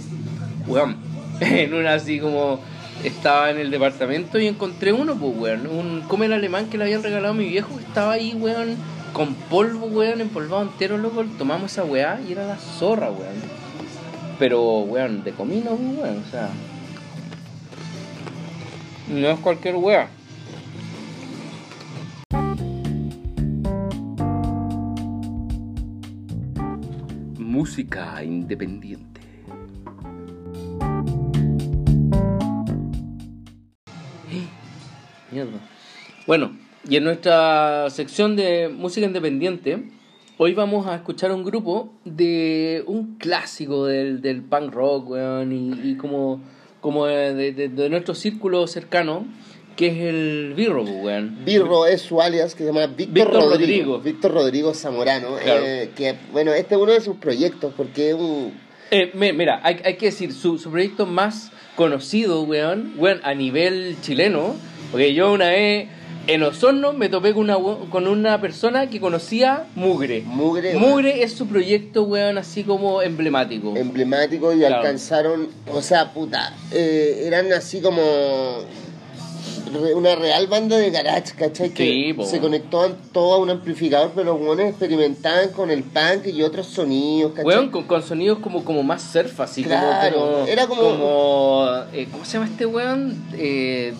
Weón, en una así como estaba en el departamento y encontré uno, pues, weón, un comer alemán que le habían regalado a mi viejo, que estaba ahí, weón, con polvo, weón, empolvado entero, loco, tomamos esa weá y era la zorra, weón. Pero, weón, de comino, pues, weón, o sea... No es cualquier weá. música independiente. Mierda. Bueno, y en nuestra sección de música independiente, hoy vamos a escuchar un grupo de un clásico del, del punk rock, weón, y, y como, como de, de- de nuestro círculo cercano, que es el Birro, weón. Birro es su alias que se llama Víctor, Víctor Rodrigo. Rodrigo. Víctor Rodrigo Zamorano. Claro. eh, que, bueno, este es uno de sus proyectos porque es un. Eh, mi- mira, hay, hay que decir, su, su proyecto más conocido, weón, weón, a nivel chileno, porque yo una vez en Osorno me topé con una, con una persona que conocía Mugre. Mugre, Mugre es su proyecto, weón, así como emblemático. emblemático y Claro. alcanzaron, o sea, puta, eh, eran así como una real banda de garage, ¿cachai? Que Sí, se conectaban todo a un amplificador, pero los buenos experimentaban con el punk y otros sonidos, ¿cachai? Weón, con, con sonidos como, como más surf, así Claro, como, como... era como- como, eh, ¿Cómo se llama este weón? Eh,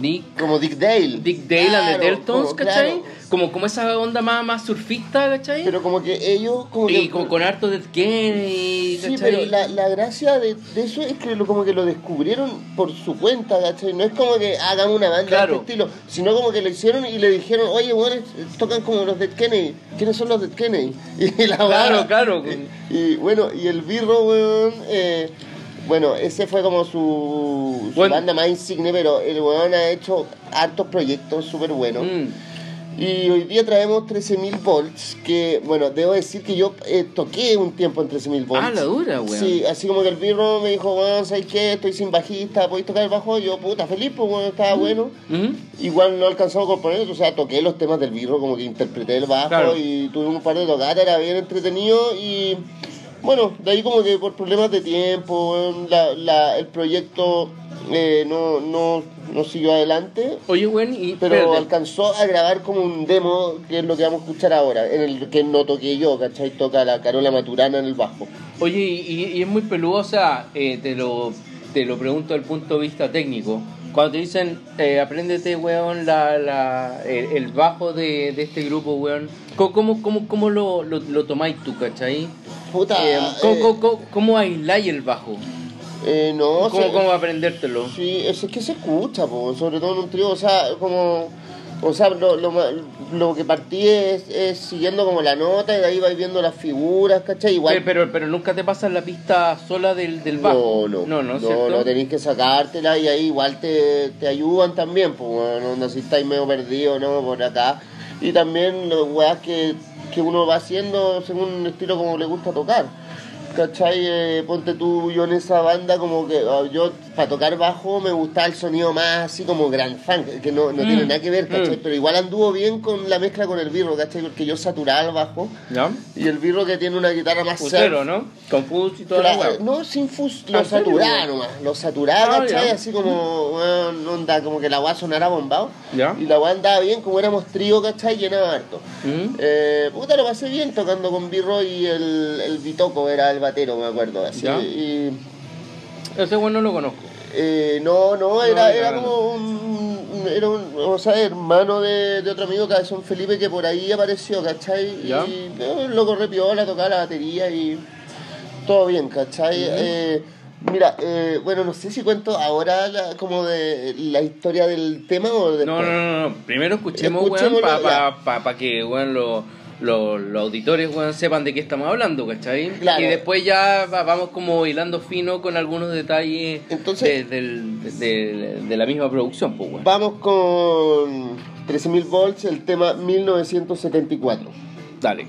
Nick... como Dick Dale. Dick Dale and Claro, the Deltons, como- ¿cachai? claro. Como, como esa onda más, más surfista, ¿cachai? Pero como que ellos, como y que. como con harto de Kennedy, Sí, pero la, la gracia de, de eso es que lo, como que lo descubrieron por su cuenta, ¿cachai? No es como que hagan una banda Claro. de este estilo, sino como que lo hicieron y le dijeron, oye, bueno, tocan como los Dead Kennedy. ¿Quiénes son los Dead Kennedy? Y la Claro, claro. Y, y bueno, y el Birro, weón, eh, bueno, ese fue como su, su Bueno. banda más insigne, pero el weón ha hecho hartos proyectos súper buenos. Mm. Y hoy día traemos 13.000 volts, que, bueno, debo decir que yo eh, toqué un tiempo en 13.000 volts. Ah, la dura, weón. Sí, así como que el birro me dijo, bueno, ¿sabes qué? Estoy sin bajista, ¿podéis tocar el bajo? Yo, puta, feliz, pues, bueno, estaba bueno. Ujú. Igual no alcanzamos a componer, o sea, toqué los temas del birro, como que interpreté el bajo Claro. y tuve un par de tocadas, era bien entretenido y... Bueno, de ahí como que por problemas de tiempo, la, la, el proyecto eh, no, no, no siguió adelante. Oye, weón, y... Pero espérate. alcanzó a grabar como un demo, que es lo que vamos a escuchar ahora, en el que no toqué yo, ¿cachai? Toca la Carola Maturana en el bajo. Oye, y, y- es muy peludo, o sea, eh, te, lo, te lo pregunto desde el punto de vista técnico. Cuando te dicen, eh, apréndete, weón, la, la, el, el bajo de, de este grupo, weón, ¿cómo, cómo, cómo, cómo lo, lo, lo tomáis tú, cachai? Puta, Eh, ¿cómo, eh, cómo, cómo, cómo aisláis el bajo? eh, no, o ¿Cómo, sea, cómo aprendértelo? Sí, es, es que se escucha, po, sobre todo en un trío, o sea, como... O sea, lo, lo, ma- lo que partí es, es siguiendo como la nota y de ahí vais viendo las figuras, ¿cachai? Igual... Pero, pero, pero nunca te pasas la pista sola del, del bajo. No, no, no, no, ¿cierto? no, tenéis que sacártela y ahí igual te, te ayudan también, pues, bueno, onda, si estáis medio perdidos, ¿no? Por acá. Y también los weas que, que uno va haciendo según un estilo como le gusta tocar. ¿Cachai? Eh, ponte tú, yo en esa banda como que ah, yo para tocar bajo me gustaba el sonido más así como gran funk, que no, no Mm, tiene nada que ver, ¿cachai? mm. Pero igual anduvo bien con la mezcla con el birro, ¿cachai? Porque yo saturaba el bajo ¿Ya? y el birro que tiene una guitarra más surf, Fusero, ¿no? Con fuzz y toda la no, sin ¿Ah, lo serio, saturaba nomás, lo saturaba, Ah, ¿cachai? ya. Así como, weón, onda, como que la weá sonara bombado. ¿Ya? Y la weá andaba bien, como éramos trío, ¿cachai? Llenaba harto. ¿Mm? Eh, puta, lo pasé bien tocando con Birro y el, el Bitoco era el batero, me acuerdo. Así, Ya. y, Ese weón no lo conozco. eh, no, no, era, No, era como un, era un, o sea, hermano de, de otro amigo, Cabezón Felipe, que por ahí apareció, ¿cachai? Ya. Y eh, lo corre piola, tocaba la batería y todo bien, ¿cachai? Eh, mira, eh, bueno, no sé si cuento ahora la- como de la historia del tema o después. No, no, no, no. Primero escuchemos, weón, para ya. pa, pa, pa que, weón, lo- lo- los auditores, weón, sepan de qué estamos hablando, ¿cachai? Claro. Y después ya va- vamos como hilando fino con algunos detalles Entonces- de, del- de- de la misma producción, pues. Vamos con 13.000 volts, el tema 1974. Dale.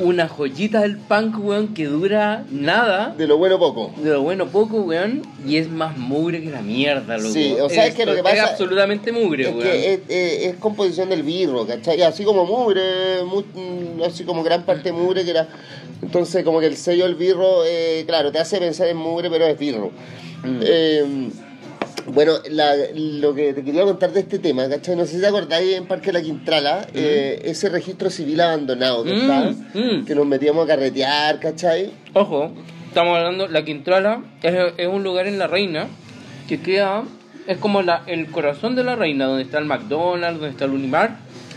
Una joyita del punk, weón, que dura nada. De lo bueno poco. De lo bueno poco, weón, y es más mugre que la mierda, loco. Sí, o sea, es que lo que Es pasa- absolutamente mugre, Es weón. que es, es- es composición del birro, ¿cachai? Así como mugre, mu- mm, así como gran parte mugre que era. Entonces, como que el sello del birro, eh, claro, te hace pensar en mugre, pero es birro. Mm. Eh, bueno, la- lo que te quería contar de este tema, ¿cachai? No sé si te acordáis en Parque La Quintrala, eh, ese registro civil abandonado que Mm, está, mm. que nos metíamos a carretear, ¿cachai? Ojo, estamos hablando, la Quintrala es, es un lugar en La Reina que queda, es como la, el corazón de La Reina, donde está el McDonald's, donde está el Unimar.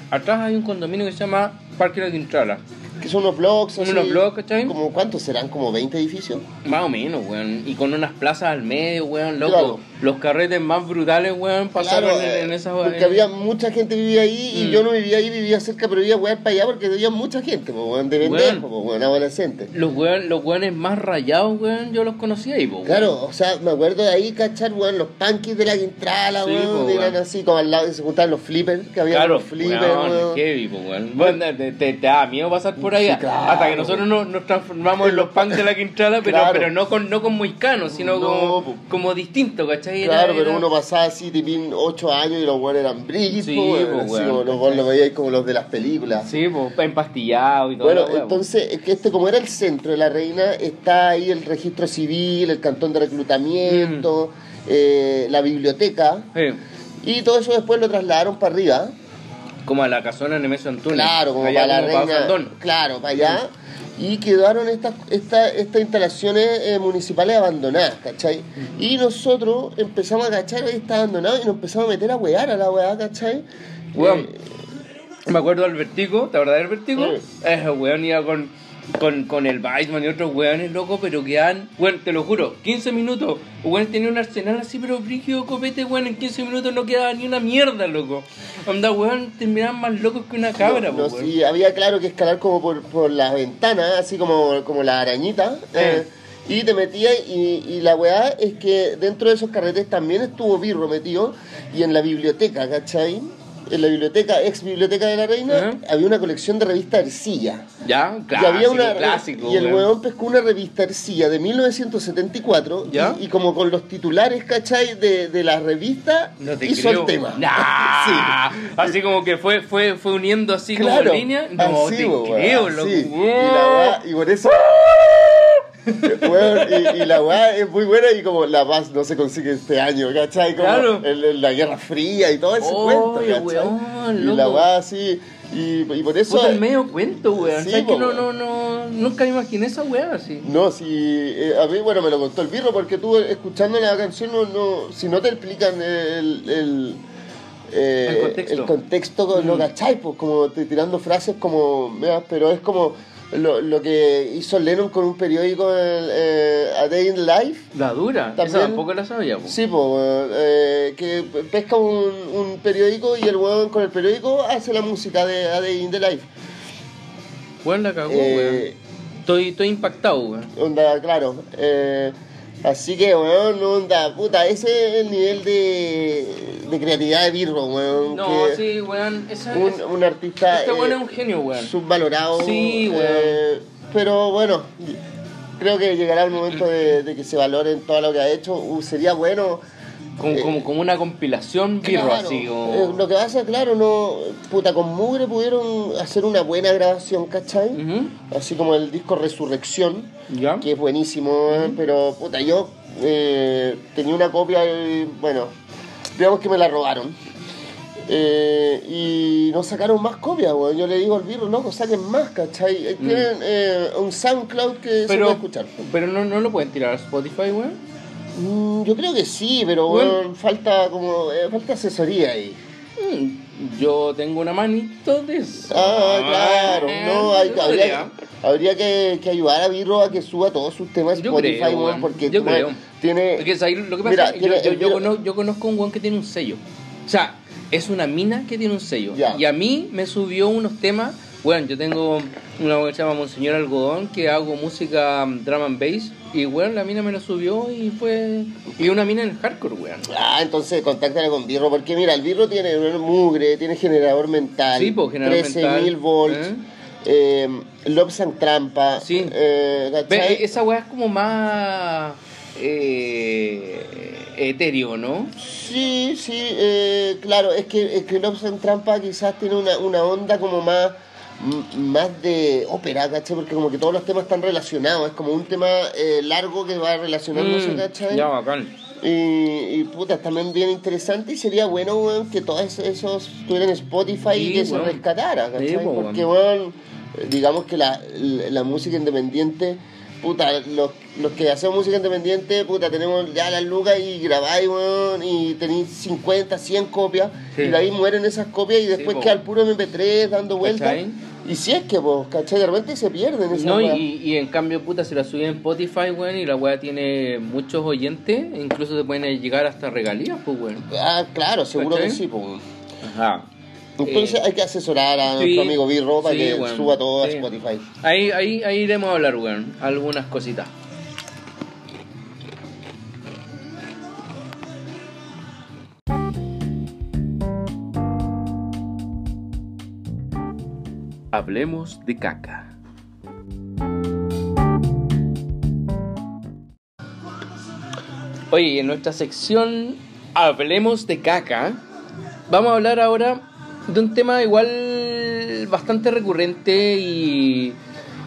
Atrás hay un condominio que se llama Parque La Quintrala. Que son unos blogs, así, unos blogs, ¿cachai? Como, ¿Cuántos serán? ¿Como 20 edificios? Más o menos, weón. Y con unas plazas al medio, weón, loco. Claro. Los carretes más brutales, weón, pasaron Claro, en, eh, en esa Porque había mucha gente vivía ahí y Mm. yo no vivía ahí, vivía cerca, pero iba a wear para allá porque había mucha gente, pues, weón, de pendejo, Weón. pues, weón, adolescente. Los weón, los weones más rayados, weón, yo los conocí ahí, weón. Claro, o sea, me acuerdo de ahí, cachar, weón, los punkies de la Quintrala, Sí, weón, po, eran weón. así como al lado, se juntaban los flippers, que había Claro, los flippers, weón, weón. heavy, po, weón. Bueno, te, te, te da miedo pasar por ahí Sí, claro. hasta que nosotros nos, nos transformamos en los punks de la Quintrala, pero, Claro. pero no con no con moicanos, sino No, como, po. como distinto, ¿cachai? Era- Claro, pero era- uno pasaba así, tipín, 8 años y los weones eran brillos, Sí, weón, como los weones lo veíais como los de las películas. Sí, pues empastillado y todo. Bueno, entonces, es que este, como era el centro de la reina, está ahí el registro civil, el cantón de reclutamiento, Mm. eh, la biblioteca, Sí, y todo eso después lo trasladaron para arriba. Como a la casona Nemesio Antunes. Claro, como allá para la como para reina. Sandón. claro, para allá. Y quedaron estas estas estas instalaciones eh, municipales abandonadas, ¿cachai? Y nosotros empezamos a cachar, ahí está abandonado, y nos empezamos a meter a wear a la weá, ¿cachai? Weón. Eh, Me acuerdo del Vertigo, ¿te acordás del Vertigo? Sí. Ese weón iba con, con, con el Weissman y otros weones locos, pero quedan, weón, te lo juro, 15 minutos. Weón tenía un arsenal así, pero brígido, copete, weón, en 15 minutos no quedaba ni una mierda, loco. Onda, weón, terminaban más locos que una cabra, no, no, weón. sí, había claro que escalar como por, por las ventanas, así como, como la arañita. eh, y te metías y, y la weá es que dentro de esos carretes también estuvo Birro metido y en la biblioteca, ¿cachai? En la biblioteca, ex biblioteca de la reina, había una colección de revista Ercilla. Ya, y clásico, había una clásico, y el weón pescó una revista Ercilla de 1974 ¿Ya? Y, y como con los titulares, ¿cachai? De, de la revista No hizo creo. el tema. Nah. Así como que fue, fue, fue uniendo así Claro, como línea. No así, te creo, loco. así. Y, la y por eso. Weón, y, y la weá es muy buena y como la paz no se consigue este año, ¿cachai? Como Claro. en, en la Guerra Fría y todo ese Oye, cuento, ¿cachai? weón, y la weá así, y, y por eso... Puta, el medio cuento, weón. Sí, ¿Sabes po, que no, no, no, nunca me imaginé esa weá así. No, si eh, a mí, bueno, me lo contó el birro porque tú eh, escuchando la canción, no, no, si no te explican el, el, eh, El contexto. el contexto, con lo Mm. cachai, pues como te- tirando frases como, mira, pero es como lo, lo que hizo Lennon con un periódico, el, eh, A Day in Life. La dura. También- Esa tampoco la sabía, po. Sí, pues, eh, que pesca un, un periódico y el weón con el periódico hace la música de A Day in the Life. Weón la cagó, Eh, weón. Estoy, estoy impactado, weón. Onda, claro. eh, así que, weón, onda, puta, ese es el nivel de, de creatividad de Birro, weón. No, que sí, weón. Un, es- un artista este eh, weón es un genio, weón. subvalorado. Sí, weón. eh, pero bueno, creo que llegará el momento de, de que se valoren todo lo que ha hecho. Uh, sería bueno. Como, eh, como, como una compilación birro, Claro, así eh, como. lo que pasa, claro, no. Puta, con Mugre pudieron hacer una buena grabación, ¿cachai? Así como el disco Resurrección. ¿Ya? que es buenísimo, eh, pero puta, yo eh, tenía una copia y bueno, digamos que me la robaron. Eh, y no sacaron más copias, weón. Yo le digo al birro, no, saquen más, ¿cachai? Eh, Tienen eh, un SoundCloud que se Mm. Puede escuchar. pero no, no lo pueden tirar a Spotify, weón. Mm, yo creo que sí, pero Bueno. falta como eh, falta asesoría ahí. Mm, Yo tengo una manito de eso. Ah, claro, no, hay, Yo habría, habría que, que ayudar a Birro a que suba todos sus temas Yo Spotify, creo, porque Yo creo. tiene... Porque, ¿sabes? lo que pasa Mira, es que tiene yo, yo, yo conozco, yo conozco un weón que tiene un sello. O sea, es una mina que tiene un sello. Ya. Y a mí me subió unos temas. Bueno, yo tengo una weá que se llama Monseñor Algodón, que hago música um, drum and bass. Y bueno, la mina me lo subió y fue. Y una mina en el hardcore, weón. Ah, entonces contáctala con Birro, porque mira, el Birro tiene un mugre, tiene generador mental, Sí, pues, generador 13.000 mental, volts, ¿eh? eh, Lobs and Trampa. Sí. eh, Ve, ¿cachai? esa weá es como más eh, etéreo, ¿no? Sí, sí, eh, claro, es que, es que Lobs and Trampa quizás tiene una, una onda como más más de ópera, ¿cachai? Porque como que todos los temas están relacionados, es como un tema eh, largo que va relacionándose, Mm, ¿cachai? ya, bacán. Y, y puta, también bien interesante y sería bueno, weón, que todos esos- estuvieran en Spotify y Sí, que se rescatara, ¿cachai? Sí, po, Porque, weón, digamos que la, la música independiente, puta, los, los que hacemos música independiente, puta, tenemos ya las lucas y grabáis, weón, y tenéis 50, 100 copias, Sí. y de ahí mueren esas copias y después po. queda el puro MP3 dando vueltas. Y si es que, pues, ¿cachai? De repente se pierden esas No, y, y en cambio, puta, si la subí en Spotify, weón, y la weá tiene muchos oyentes, incluso te pueden llegar hasta regalías, pues, weón. Ah, claro, seguro ¿Cachai? que sí, pues. Ajá. Entonces Eh, hay que asesorar a sí, nuestro amigo Birro para sí, que bueno, suba todo sí. a Spotify. Ahí, ahí, ahí iremos a hablar, weón, algunas cositas. Hablemos de caca. Oye, en nuestra sección Hablemos de caca, vamos a hablar ahora de un tema igual bastante recurrente y,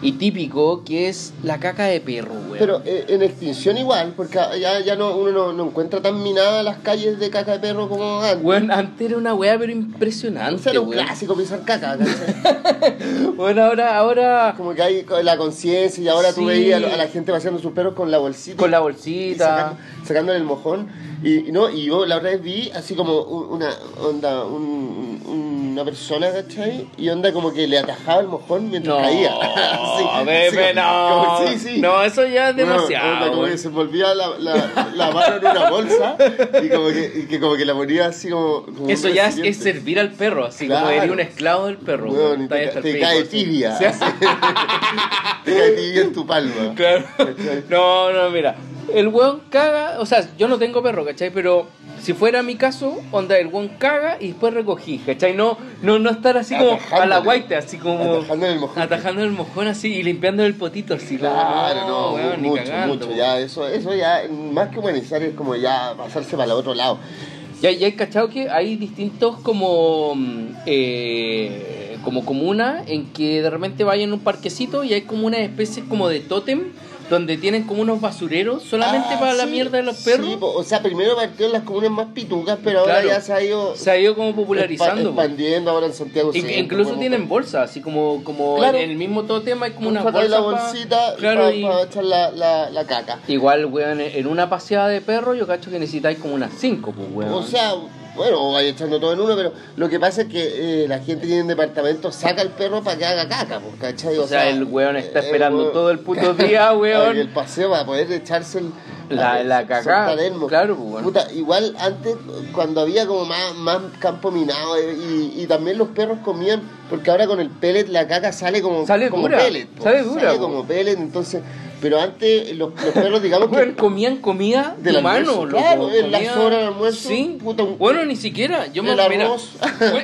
y típico, que es la caca de perro, weón. Pero eh, en extinción igual, porque ya, ya no, uno no, no encuentra tan minadas las calles de caca de perro como antes. Weón, antes era una weá pero O impresionante, sea, era un weón. clásico pisar caca. Bueno, ahora, ahora Como que hay la conciencia y ahora tú Sí. veías a, la gente paseando sus perros con la bolsita. con la bolsita. Sacándole el mojón. Y, y no, y yo la otra vez vi así como un- una onda, un- un- una persona, ¿cachai? Y onda como que le atajaba el mojón mientras No, caía. Sí, Pepe, sí, no. como- sí, sí. No, eso ya es demasiado. onda como que se envolvía la, la, la mano en una bolsa y como que, y que como que la ponía así como. como Eso ya es, es servir al perro, así Claro. como eres un esclavo del perro. Ahí te, te cae tibia. Te cae tibia en tu palma. Claro. ¿Cachai? No, no, mira. El weón caga, o sea, yo no tengo perro, ¿cachai? Pero si fuera mi caso, onda, el weón caga y después recogí, ¿cachai? No, no, no estar así como a la guaita, así como. Atajando el mojón. Atajando el mojón así y limpiando el potito así. como, Claro, no, weón, ni mucho, cagando, mucho. weón. Ya, eso, eso ya, más que humanizar, es como ya pasarse para el otro lado. Ya, ya hay cachado que hay distintos como mm, eh, como comuna en que de repente vayan a un parquecito y hay como una especie como de tótem donde tienen como unos basureros solamente Ah, para la sí, mierda de los perros. Sí, o sea, primero partió en las comunas más pitucas, pero ahora Claro. ya se ha ido Se ha ido como popularizando. expa- po. expandiendo ahora en Santiago. In- Centro, incluso como- tienen bolsas, así como, como Claro. en el mismo tótem hay como una bolsa. la pa- bolsita claro, para y- echar la, la, la caca. Igual, weón, en una paseada de perro yo cacho que necesitáis como unas 5, pues, weón. O sea, bueno, o vaya echando todo en uno, pero lo que pasa es que eh, la gente tiene en departamento, saca al perro para que haga caca, pues, ¿cachai? O sea, el weón está el esperando weón- todo el puto día, weón. El paseo para poder echarse el, La- la el mo- claro, pues, bueno. Puta, igual antes, cuando había como más, más campo minado eh, y, y también los perros comían, porque ahora con el pellet la caca sale como, Sale como dura, pellet. sale dura, po. como pellet, entonces, pero antes los, los perros, digamos que... comían comida de Del mano, almuerzo, loco. claro, en la comían- sobra del almuerzo, Sí, puta, un- bueno, ni siquiera. Yo me mira, weón,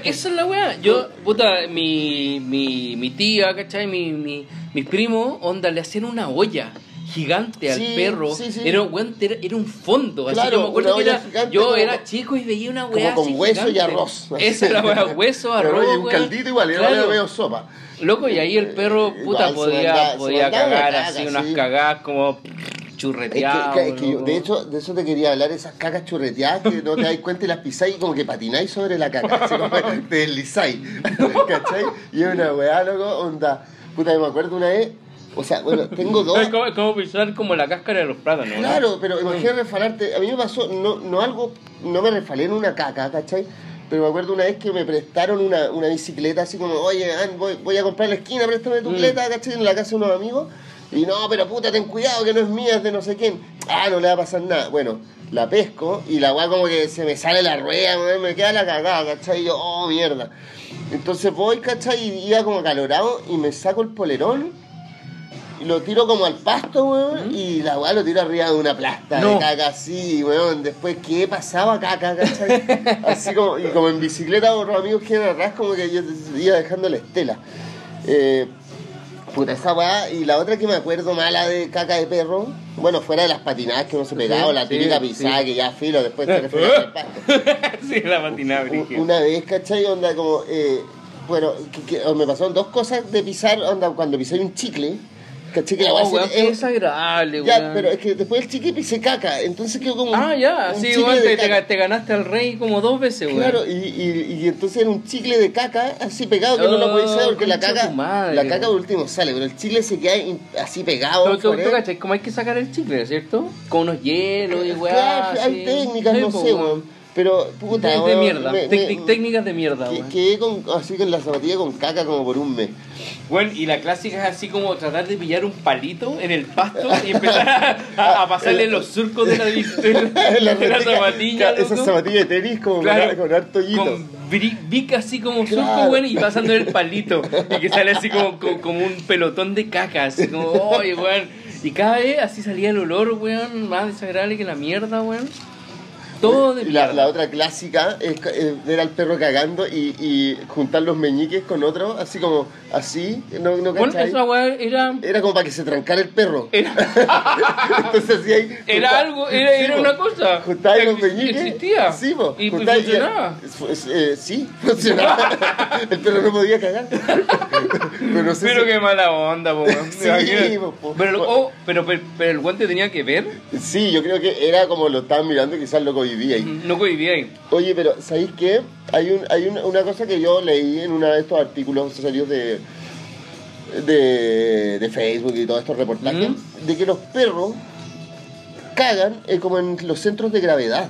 esa es la weá. Yo, puta, mi, mi, mi tía, ¿cachai? Mi, mi, mis primos, onda, le hacían una olla gigante al Sí, perro. sí, sí. Era, weón, era, era un fondo. así Claro, yo me acuerdo que era. Yo como- era chico y veía una weá. como con así hueso y gigante. arroz. Esa era la weá, hueso, arroz. y un weón. caldito igual, era Claro. medio sopa. Loco, y ahí el perro, Eh, puta, igual podía, podía cagar caga, así, unas cagadas como Es que, churreteadas. es que yo, loco. de hecho, de eso te quería hablar, esas cacas churreteadas que no te dais cuenta y las pisáis y como que patináis sobre la caca, así como te deslizáis, ¿cachai? Y es una weá, loco, onda, puta, me acuerdo una vez, o sea, bueno, tengo dos... Es como, como pisar como la cáscara de los plátanos. ¿no? Claro, pero imagínate resfalarte. A mí me pasó, no, no algo, no me resfalé en una caca, ¿cachai? Pero me acuerdo una vez que me prestaron una, una bicicleta, así como, oye, voy, voy a comprar la esquina, préstame tu Mm. bicicleta, ¿cachai? En la casa de unos amigos. Y no, pero puta, ten cuidado que no es mía, es de no sé quién. Ah, no le va a pasar nada. Bueno, la pesco y la weá como que se me sale la rueda, me queda la cagada, ¿cachai? Y yo, oh, mierda. Entonces voy, ¿cachai? Y iba como calorado y me saco el polerón y lo tiro como al pasto, weón, y la weá lo tiro arriba de una plasta No. de caca así, weón. Después, ¿qué pasaba caca, cachai? Así como, y como en bicicleta otros amigos que iban atrás, como que yo iba dejando la estela. Eh, Puta, esa weá. Y la otra que me acuerdo mala de caca de perro, bueno, fuera de las patinadas que uno se pegaba, o la típica sí. pisada que ya filo, después te refieres al pasto. sí, la patinada. Una vez, ¿cachai? Onda como, eh, bueno, que, que- o me pasaron dos cosas de pisar, onda cuando pisé un chicle, ¿cachai? Que la Oh, weá weón, se- qué eh, desagradable, Ya, weón. pero es que después del chicle pisé caca, entonces quedó como Ah, ya, un sí, weón, de te, te, ganaste al rey como dos veces, weón. Claro, y, y, y entonces era un chicle de caca así pegado que no lo Oh, podéis saber porque la concha caca, madre. la caca por último sale, pero el chicle se queda así pegado. Pero tú, tú cachai, como hay que sacar el chicle, ¿cierto? Con unos hielos y weá. Claro, hay técnicas, no sé, weón. Pero, puta, De, de weón, mierda, me- Tec- me- técnicas de mierda, que-. Quedé con, así con la zapatilla con caca como por un mes. Bueno, y la clásica es así como tratar de pillar un palito en el pasto y empezar a, a- a pasarle los surcos de la, de la, de la zapatilla. Esa loco. zapatilla de tenis como con Claro, har- con, harto hoyito. Con bica así como surco, Claro. bueno, y pasando el palito. Y que sale así como, como, como un pelotón de caca, así como, oye, weón. Y cada vez así salía el olor, weón, más desagradable que la mierda, weón. Todo de Y la, la otra clásica es eh, ver al perro cagando y, y juntar los meñiques con otro, así como así, ¿no, no Bueno, esa weón era... Era como para que se trancara el perro. Era, Entonces así ahí. era junta- algo, era, sí, era una cosa. Juntáis los meñiques. Existía. Sí, po. Y, y Juntáis- funcionaba. Pues, eh, sí, funcionaba. el perro no podía cagar. pero no sé Pero si- qué mala onda, po. Sí, po, pero, oh, pero, pero, pero el guante tenía que ver. Sí, yo creo que era como lo estaban mirando y quizás lo ahí. No cohibía ahí. Oye, pero ¿sabéis qué? Hay, un, hay una, una cosa que yo leí en uno de estos artículos salidos de, de, de Facebook y todos estos reportajes, Ujú. de que los perros cagan eh, como en los centros de gravedad.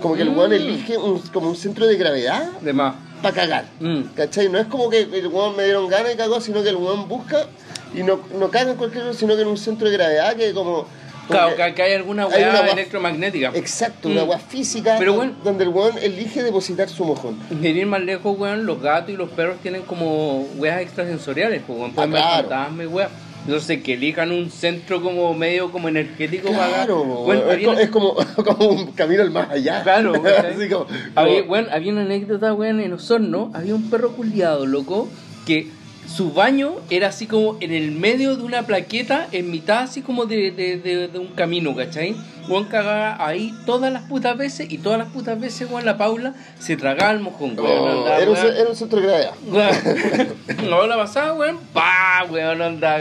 Como que el Mm. weón elige un, como un centro de gravedad De más. para cagar. Mm. ¿Cachai? No es como que el weón me dieron ganas y cagó, sino que el weón busca y no, no caga en cualquier lugar, sino que en un centro de gravedad que como... Claro, que- hay alguna hay weá una weá- electromagnética. Exacto, Mm. una weá física Pero bueno. donde el weón elige depositar su mojón. Sin ir más lejos, weón, los gatos y los perros tienen como weas extrasensoriales, pues, weón, pueden Ah, ver claro. fantasmas weas. Entonces, que elijan un centro como medio como energético Claro, para... weón, es, una- es como, como un camino al más allá. Claro, ¿cachai? Así como, había, como- weón, había una anécdota, weón, en Osorno, había un perro culiado, loco, que su baño era así como en el medio de una plaqueta, en mitad así como de, de, de, de un camino, ¿cachai? Weón cagaba ahí todas las putas veces y todas las putas veces, weón, la Paula se tragaba el mojón, weón. Oh, andaba, era, un, weón. era un centro de gravedad. No la pasaba, weón. Pa, weón, anda.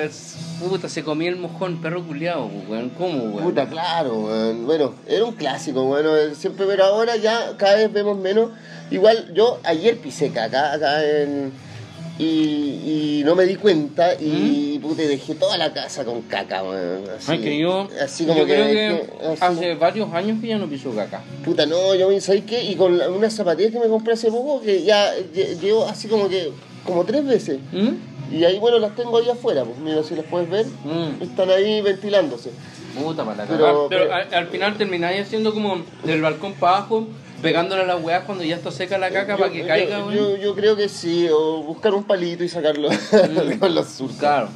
Puta, se comía el mojón, perro culiado, weón. ¿Cómo, weón? Puta, claro, weón. Bueno, era un clásico, bueno, siempre, pero ahora ya cada vez vemos menos. Igual yo ayer pisé caca acá en. Y, y no me di cuenta y puta, dejé toda la casa con caca, weón. Así, ¿Mm? Ay, que yo, así como yo que, creo que dejé- así- hace varios años que ya no piso caca. Puta, no, yo, ¿sabes qué? Y con la- unas zapatillas que me compré hace poco, que ya lle- llevo así como que, como tres veces. ¿Mm? Y ahí, bueno, las tengo ahí afuera, pues mira, si las puedes ver, Mm. están ahí ventilándose. Puta para la Pero- cagar. Pero, pero- al, al final termináis haciendo como del balcón para abajo, pegándole a las weas cuando ya está seca la caca Yo- para que yo- caiga, yo, yo, creo que sí, o buscar un palito y sacarlo con los surcos. Claro.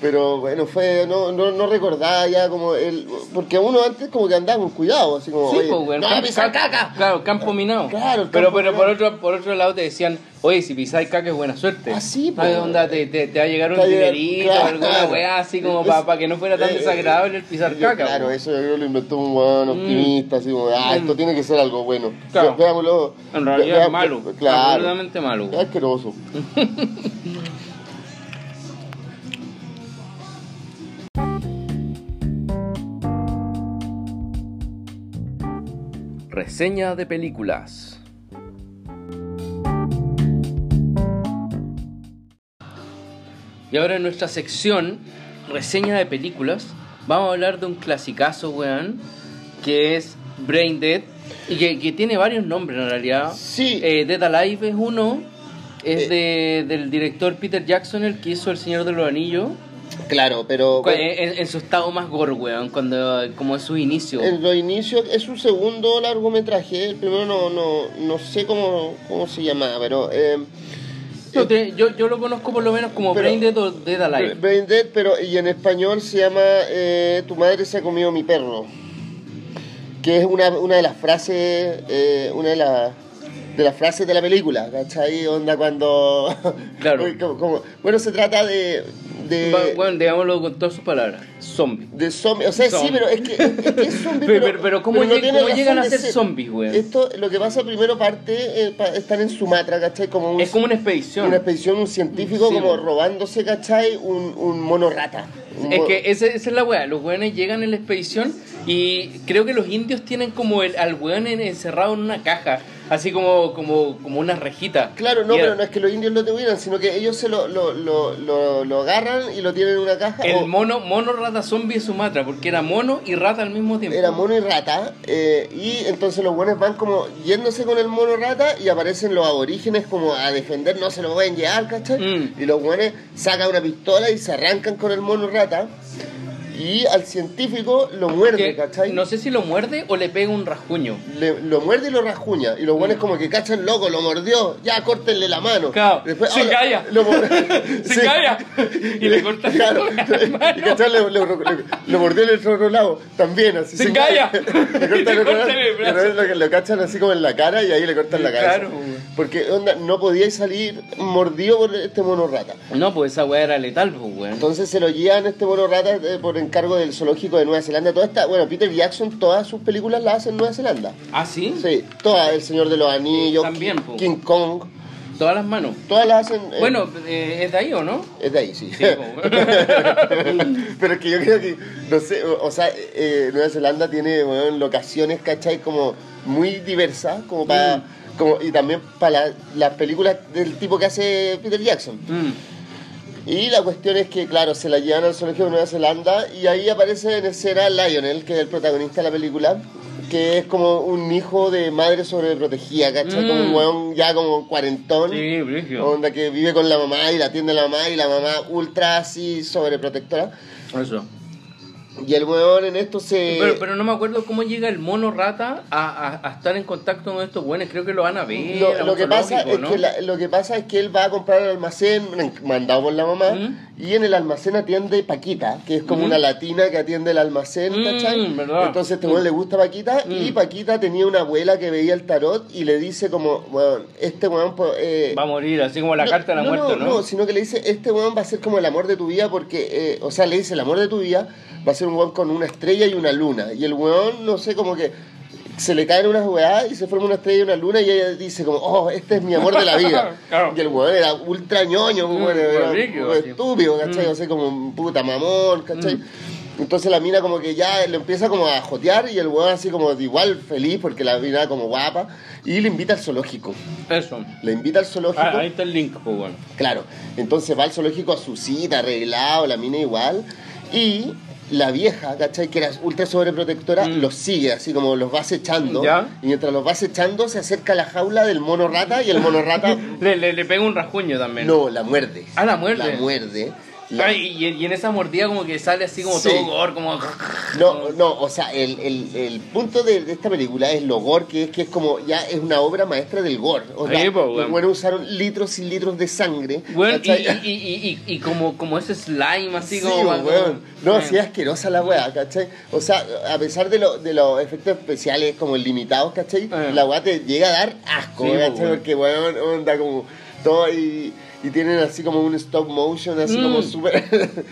Pero bueno, fue, no, no, no recordaba ya como el. Porque uno antes como que andaba con cuidado, así como. Sí, oye, pues. ¡No, campo- pisar campo- caca! Claro, campo minado. Claro, el pero campo pero por otro, por otro lado te decían, oye, si pisáis caca es buena suerte. Ah, sí, Ay, pues. onda, te, te, te va a llegar un dinerito, claro. alguna weá, así como para que no fuera tan eh, desagradable el pisar yo- caca. Claro, weón. eso yo creo que lo inventó un weón optimista, así como, ah, esto Mm. tiene que ser algo bueno. Claro. Ve- Veámoslo. En realidad es malo. Claro. Absolutamente malo. Es asqueroso. Reseña de películas. Y ahora en nuestra sección, reseña de películas, vamos a hablar de un clasicazo, weón, que es Brain Dead, y que, que tiene varios nombres en realidad. Sí. Eh, Dead Alive es uno, es Eh. de, del director Peter Jackson, el que hizo El Señor de los Anillos, Claro, pero. cu- en, en su estado más gore, weón, cuando, como en su inicio. En los inicios es su segundo largometraje. El primero no, no, no sé cómo, cómo se llamaba, pero. Eh, No, te- yo, yo lo conozco por lo menos como Pero- Brain Dead o Dead Alive. Brain Dead, pero y en español se llama eh, Tu madre se ha comido mi perro. Que es una, una de las frases. eh, una de las. De las frases de la película, ¿cachai? Onda cuando. Claro. Uy, como- como- bueno, se trata de, de, Bueno, digámoslo con todas sus palabras. Zombie. de zombies. O sea, sí, Zombie. pero es que es, que es zombie, Pero- pero- pero ¿cómo lleg- llegan a de ser zombies, weón? Esto, lo que pasa primero parte, eh, pa- están en Sumatra, ¿cachai? Como un, Es como una expedición. una expedición, un científico Sí, como robándose, ¿cachai? Un, un mono rata. Un Es mo- que esa es la weá. Los weones llegan en la expedición y creo que los indios tienen como el, al weón en- encerrado en una caja. Así como, como, como una rejita. Claro, no, Y pero no es que los indios lo tuvieran, sino que ellos se lo, lo, lo, lo, lo agarran y lo tienen en una caja. El o- mono, mono rata zombie de Sumatra, porque era mono y rata al mismo tiempo. Era mono y rata, eh, y entonces los buenos van como yéndose con el mono rata y aparecen los aborígenes como a defender, no se lo pueden llevar, ¿cachai? Mm. Y los buenos sacan una pistola y se arrancan con el mono rata y al científico lo muerde, Que ¿cachai? no sé si lo muerde o le pega un rasguño. Le- lo muerde y lo rasguña. Y los buenos como que cachan loco, lo mordió, ya córtenle la mano. Mm. Claro, se ahora- calla. lo mor- ¡Se calla! Y le corta Claro, le, le- lo mordió en el otro lado, también así. ¡Se sin calla! Le cortan cortan el brazo. lo, lo cachan así como en la cara y ahí le cortan la cabeza. Claro, güey. Porque onda, no podíais salir mordido por este mono rata. No, pues esa weá era letal, pues weón. Entonces se lo llevan este mono rata eh, por encargo del zoológico de Nueva Zelanda. Toda esta, bueno, Peter Jackson todas sus películas las hace en Nueva Zelanda. ¿Ah, sí? Sí, todas, El Señor de los Anillos, También, King, Kong, Todas las manos. todas las hacen. eh, Bueno, eh, es de ahí o no? Es de ahí, sí. Pero es que yo creo que, no sé, o, o sea, eh, Nueva Zelanda tiene weón, locaciones, ¿cachai? Como muy diversas, como para... Mm. Como, y también para la- las películas del tipo que hace Peter Jackson. Mm. Y la cuestión es que, claro, se la llevan al zoológico de Nueva Zelanda y ahí aparece en escena Lionel, que es el protagonista de la película, que es como un hijo de madre sobreprotegida, ¿cachai? Mm. Como un weón ya como cuarentón. Sí, Brigio. Onda que vive con la mamá y la atiende la mamá y la mamá ultra así sobreprotectora. Eso. Y el weón en esto se... Pero, pero no me acuerdo cómo llega el mono rata a, a- a estar en contacto con estos buenos. Creo que lo van a ver. lo, lo que pasa es ¿no? que la- lo que pasa es que él va a comprar al almacén mandado por la mamá Mm. y en el almacén atiende Paquita, que es como Mm. una latina que atiende el almacén, Mm, ¿cachai? ¿verdad? Entonces este weón Mm. le gusta Paquita y Mm. Paquita tenía una abuela que veía el tarot y le dice como, weón, este weón... eh, Va a morir, así como la carta de la muerte, ¿no? No, sino que le dice, este weón va a ser como el amor de tu vida porque, eh, o sea, le dice, el amor de tu vida va a ser un weón con una estrella y una luna. Y el weón, no sé, como que se le caen unas weas y se forma una estrella y una luna y ella dice como, oh, este es mi amor de la vida. Claro. Y el weón era ultra ñoño, Mm, weón, era sí. estúpido, ¿cachai? Mm. O sea, como puta mamón, ¿cachai? Mm. Entonces la mina como que ya le empieza como a jotear y el weón así como de igual feliz porque la mina como guapa y le invita al zoológico. Eso. Le invita al zoológico. Ah, ahí está el link, pues bueno. Claro, entonces va al zoológico a su cita, arreglado, la mina igual, y la vieja, ¿cachai? Que era ultra sobreprotectora, Mm. los sigue, así como los va acechando, Ya. y mientras los va acechando se acerca a la jaula del mono rata, y el mono rata, Le, le, le pega un rasguño también. no, la muerde. Ah, la muerde. La muerde. La- y, y en esa mordida como que sale así como Sí. todo gore, como... No, no, o sea, el, el, el punto de, de esta película es lo gore, que es que es como, ya es una obra maestra del gore. O sea, po, weón. buenos usaron litros y litros de sangre. Bueno, y, ¿cachai? y, y, como, como ese slime así Sí, como... weón. No, Eh. sí, es asquerosa la weá, ¿cachai? O sea, a pesar de, lo- de los efectos especiales como limitados, ¿cachai? Eh. La weá te llega a dar asco, Sí, ¿cachai? weón. Porque, weón, onda como todo y, y tienen así como un stop motion, así Mm. como súper...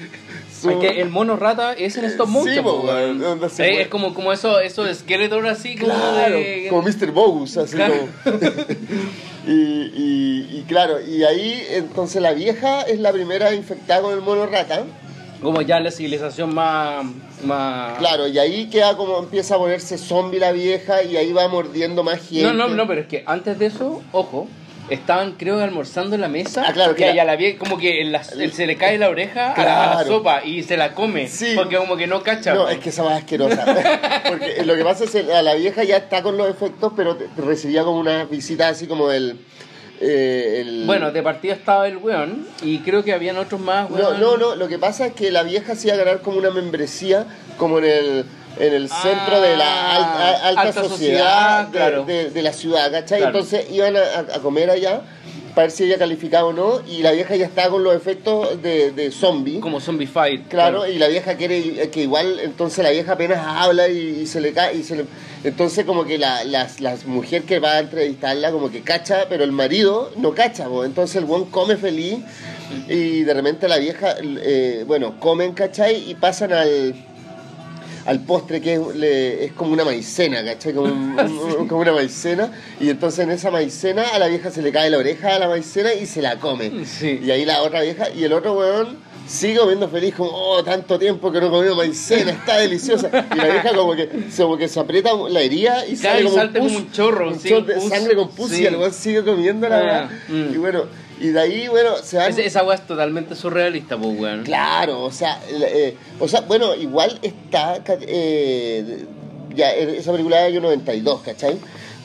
Es que el mono rata es en stop motion. Sí, po, se Eh, es como, como eso, eso de Skeletor así, como Claro, de... como Mr. Bogus, así Claro. como... y, y, y claro, y ahí entonces la vieja es la primera infectada con el mono rata. Como ya la civilización más... más... Claro, y ahí queda como empieza a ponerse zombie la vieja y ahí va mordiendo más gente. No, no, no, pero es que antes de eso, ojo, estaban creo que almorzando en la mesa Ah, claro, y que a la- la vie- como que en la- se le cae la oreja a, la, a la Claro. sopa y se la come Sí. porque como que no cacha. No, es que esa va asquerosa. Porque lo que pasa es que a la vieja ya está con los efectos, pero te- te recibía como una visita así como el. eh, el- Bueno, de partida estaba el weón y creo que habían otros más, No, weón. no, no, lo que pasa es que la vieja se iba a ganar como una membresía, como en el, en el centro de la al- a- alta, alta sociedad, sociedad, de, claro. de- de la ciudad, ¿cachai? Claro. Entonces iban a, a comer allá para ver si ella calificaba o no, y la vieja ya estaba con los efectos de, de zombie. Como Zombie Fight. Claro, y la vieja quiere que igual, entonces la vieja apenas habla y, y se le cae, y se le- entonces como que la, las, las mujer que va a entrevistarla como que cacha, pero el marido no cacha, entonces el buen come feliz y de repente la vieja, eh, bueno, comen, ¿cachai? Y pasan al al postre que es, le- es como una maicena, ¿cachai? Como, un- un- como una maicena. Y entonces en esa maicena a la vieja se le cae la oreja a la maicena y se la come. Sí. Y ahí la otra vieja y el otro weón sigue comiendo feliz como, oh, tanto tiempo que no he comido maicena, está deliciosa. Y la vieja como que, como que se aprieta la herida y sale como, pus, como un chorro, un sí, chorro de sangre con pus Sí. y el weón sigue comiendo la Ah, mm. Y bueno, y de ahí, bueno, se. Ese- esa weá es totalmente surrealista, pues, weón. Claro, o sea, eh, o sea, bueno, igual está, eh, ya, esa película del año 92, ¿cachai?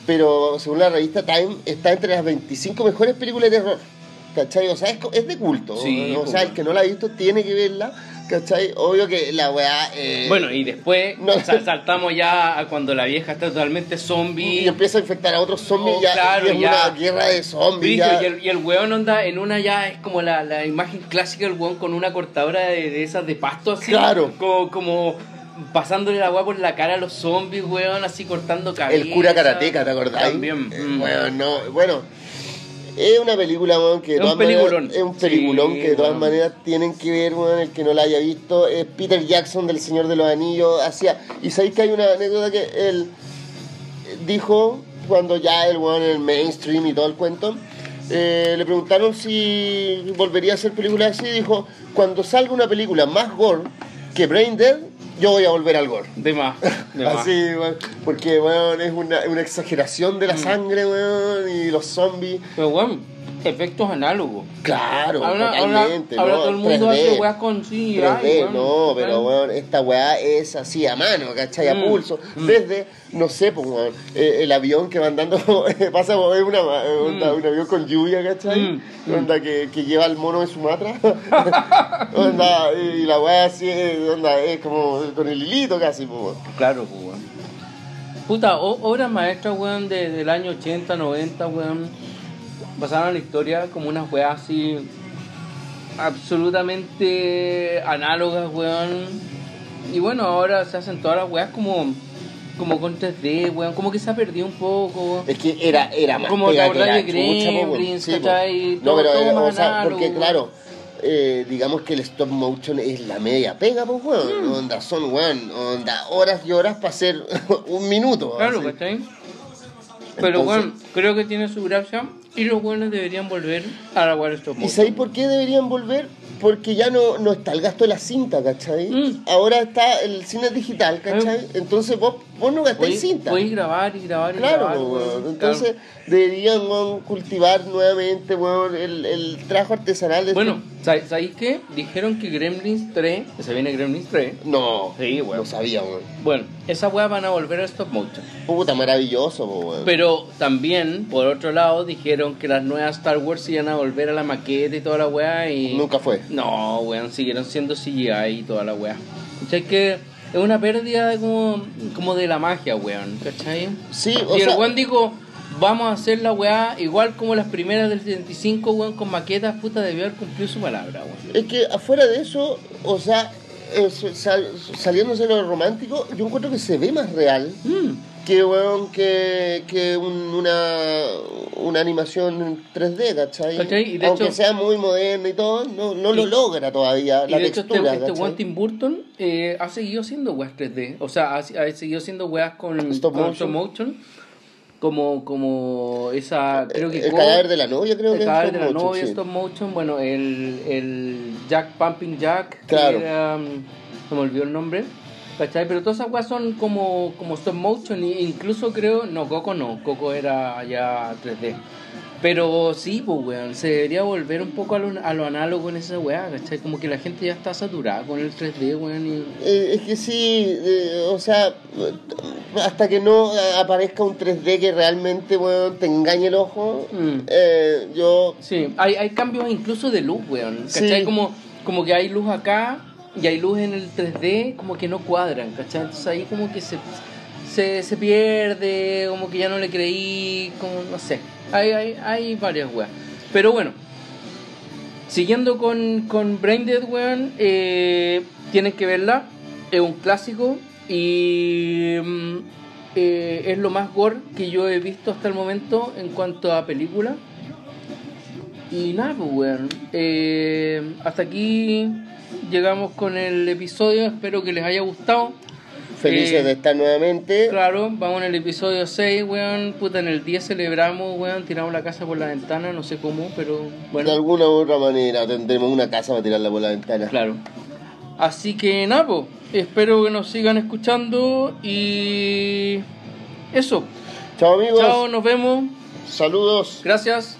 Pero según la revista Time, está entre las 25 mejores películas de terror, ¿cachai? O sea, es, es de culto, Sí, o, o pues, sea, el que no la ha visto tiene que verla, ¿cachai? Obvio que la weá... eh, Bueno, y después No. sal- saltamos ya a cuando la vieja está totalmente zombie. y empieza a infectar a otros zombies Oh, ya, claro, y es ya. una guerra de zombies. Ya. y, el, y el weón onda en una ya es como la, la imagen clásica del weón con una cortadora de, de esas de pasto así. Claro. Como, como pasándole la weá por la cara a los zombies, weón, así cortando cabeza. El cura karateca, ¿te acordás? También. Eh, mm. bueno, no, bueno. Es una película, weón, que de Es un todas maneras- peliculón. es un peliculón Sí, que de todas maneras tienen que ver, weón, el que no la haya visto. Es Peter Jackson del Señor de los Anillos. Hacía, y sabéis que hay una anécdota que él dijo cuando ya el weón en el mainstream y todo el cuento. eh, le preguntaron si volvería a hacer películas así. Dijo: Cuando salga una película más gore que Brain Dead, yo voy a volver al gore. De más, de más. Así, weón, porque weón, es una, una exageración de la Mm. sangre, weón, y los zombies. Pero weón, efectos análogos. Claro, Ahora, totalmente. ahora ¿no? todo el mundo 3D, hace weas con CGI. 3D, weón. no, pero weón, esta weá es así a mano, ¿cachai? A Mm, pulso. mm. Desde, no sé, pues, weón, eh, el avión que van dando, pasa una, onda, Mm. un avión con lluvia, ¿cachai? Onda que, que lleva al mono de Sumatra. onda, y la weá así, onda, es como con el hilito casi, pues. Claro, pues, weón. Puta, obras maestras, weón, de- del año 80, 90, weón. Pasaron a la historia como unas weas así. absolutamente análogas, weón. Y bueno, ahora se hacen todas las weas como. como con 3D, weón. Como que se ha perdido un poco. Es que era, era más Como pega que la de weón. Gremlins, Sí. ¿cachai? No, Todo- pero todo era, más o sea, porque weón. claro, eh, digamos que el stop motion es la media pega, pues, weón. Mm. Onda, son, weón, onda, horas y horas para hacer un minuto. Claro, así. ¿cachai? Pero Entonces- bueno, creo que tiene su gracia y los buenos deberían volver a la War Stop ¿Y sabéis por qué deberían volver? Porque ya no, no está el gasto de la cinta, ¿cachai? Mm. Ahora está el cine digital, ¿cachai? Entonces vos, vos no gastáis cinta. puedes grabar y grabar y Claro, grabar. weón. entonces deberían weón, cultivar nuevamente weón, el, el trabajo artesanal de Bueno, ¿sabéis sabéis qué? Dijeron que Gremlins 3, que se viene Gremlins 3. No, Sí, weón. no sabía, weón. Bueno, esas weas van a volver a stop motion. Puta, maravilloso, weón. Pero también, por otro lado, dijeron que las nuevas Star Wars iban a volver a la maqueta y toda la wea y... Nunca fue. No, weón, siguieron siendo CGI y toda la wea. ¿Cachai? Que es una pérdida como, como de la magia, weón, ¿cachai? Sí, o y sea, el weón dijo, vamos a hacer la weá igual como las primeras del 75, weón, con maquetas, puta, debió haber cumplido su palabra, weón. es que afuera de eso, o sea, es- sal- saliéndose de lo romántico, yo encuentro que se ve más real Mm, que, weón, que, que un- una, una animación en 3D, ¿cachai? ¿Cachai? Y de Aunque hecho- sea muy moderna y todo, no, no lo Y- logra todavía Y la de hecho, este, textura, este Burton eh, ha seguido haciendo weas 3D. O sea, ha, ha seguido haciendo weas con Stop con motion. stop motion. Como, como esa, creo que el cadáver de la novia, creo el que cadáver es de la motion, novia, sí. stop motion, bueno, el, el Jack Pumping Jack, que Claro. era, um, se me olvidó el nombre, ¿cachai? Pero todas esas weas son como, como stop motion, e incluso creo, no, Coco no, Coco era ya 3D. Pero sí, pues weón, se debería volver un poco a lo, a lo análogo en esa wea, ¿cachai? Como que la gente ya está saturada con el 3D, weón, y... Eh, es que sí, eh, o sea, hasta que no aparezca un 3D que realmente weón, te engañe el ojo, Mm. eh, yo... Sí, hay, hay cambios incluso de luz, weón. ¿Cachai? Sí. Como, como que hay luz acá y hay luz en el 3D, como que no cuadran, ¿cachai? Entonces ahí como que se, se, se pierde, como que ya no le creí, como no sé. Hay, hay, hay varias weas. Pero bueno, siguiendo con, con Brain Dead, weón, eh, tienen que verla. Es un clásico y mm, eh, es lo más gore que yo he visto hasta el momento en cuanto a película. Y nada, pues, weón. Eh, hasta aquí llegamos con el episodio. Espero que les haya gustado. Felices Eh, de estar nuevamente. Claro, vamos en el episodio 6, weón. Puta, en el 10 celebramos, weón. Tiramos la casa por la ventana, no sé cómo, pero De bueno. alguna u otra manera tendremos una casa para tirarla por la ventana. Claro. Así que nada, po, espero que nos sigan escuchando y eso. Chao amigos. Chao, nos vemos. Saludos. Gracias.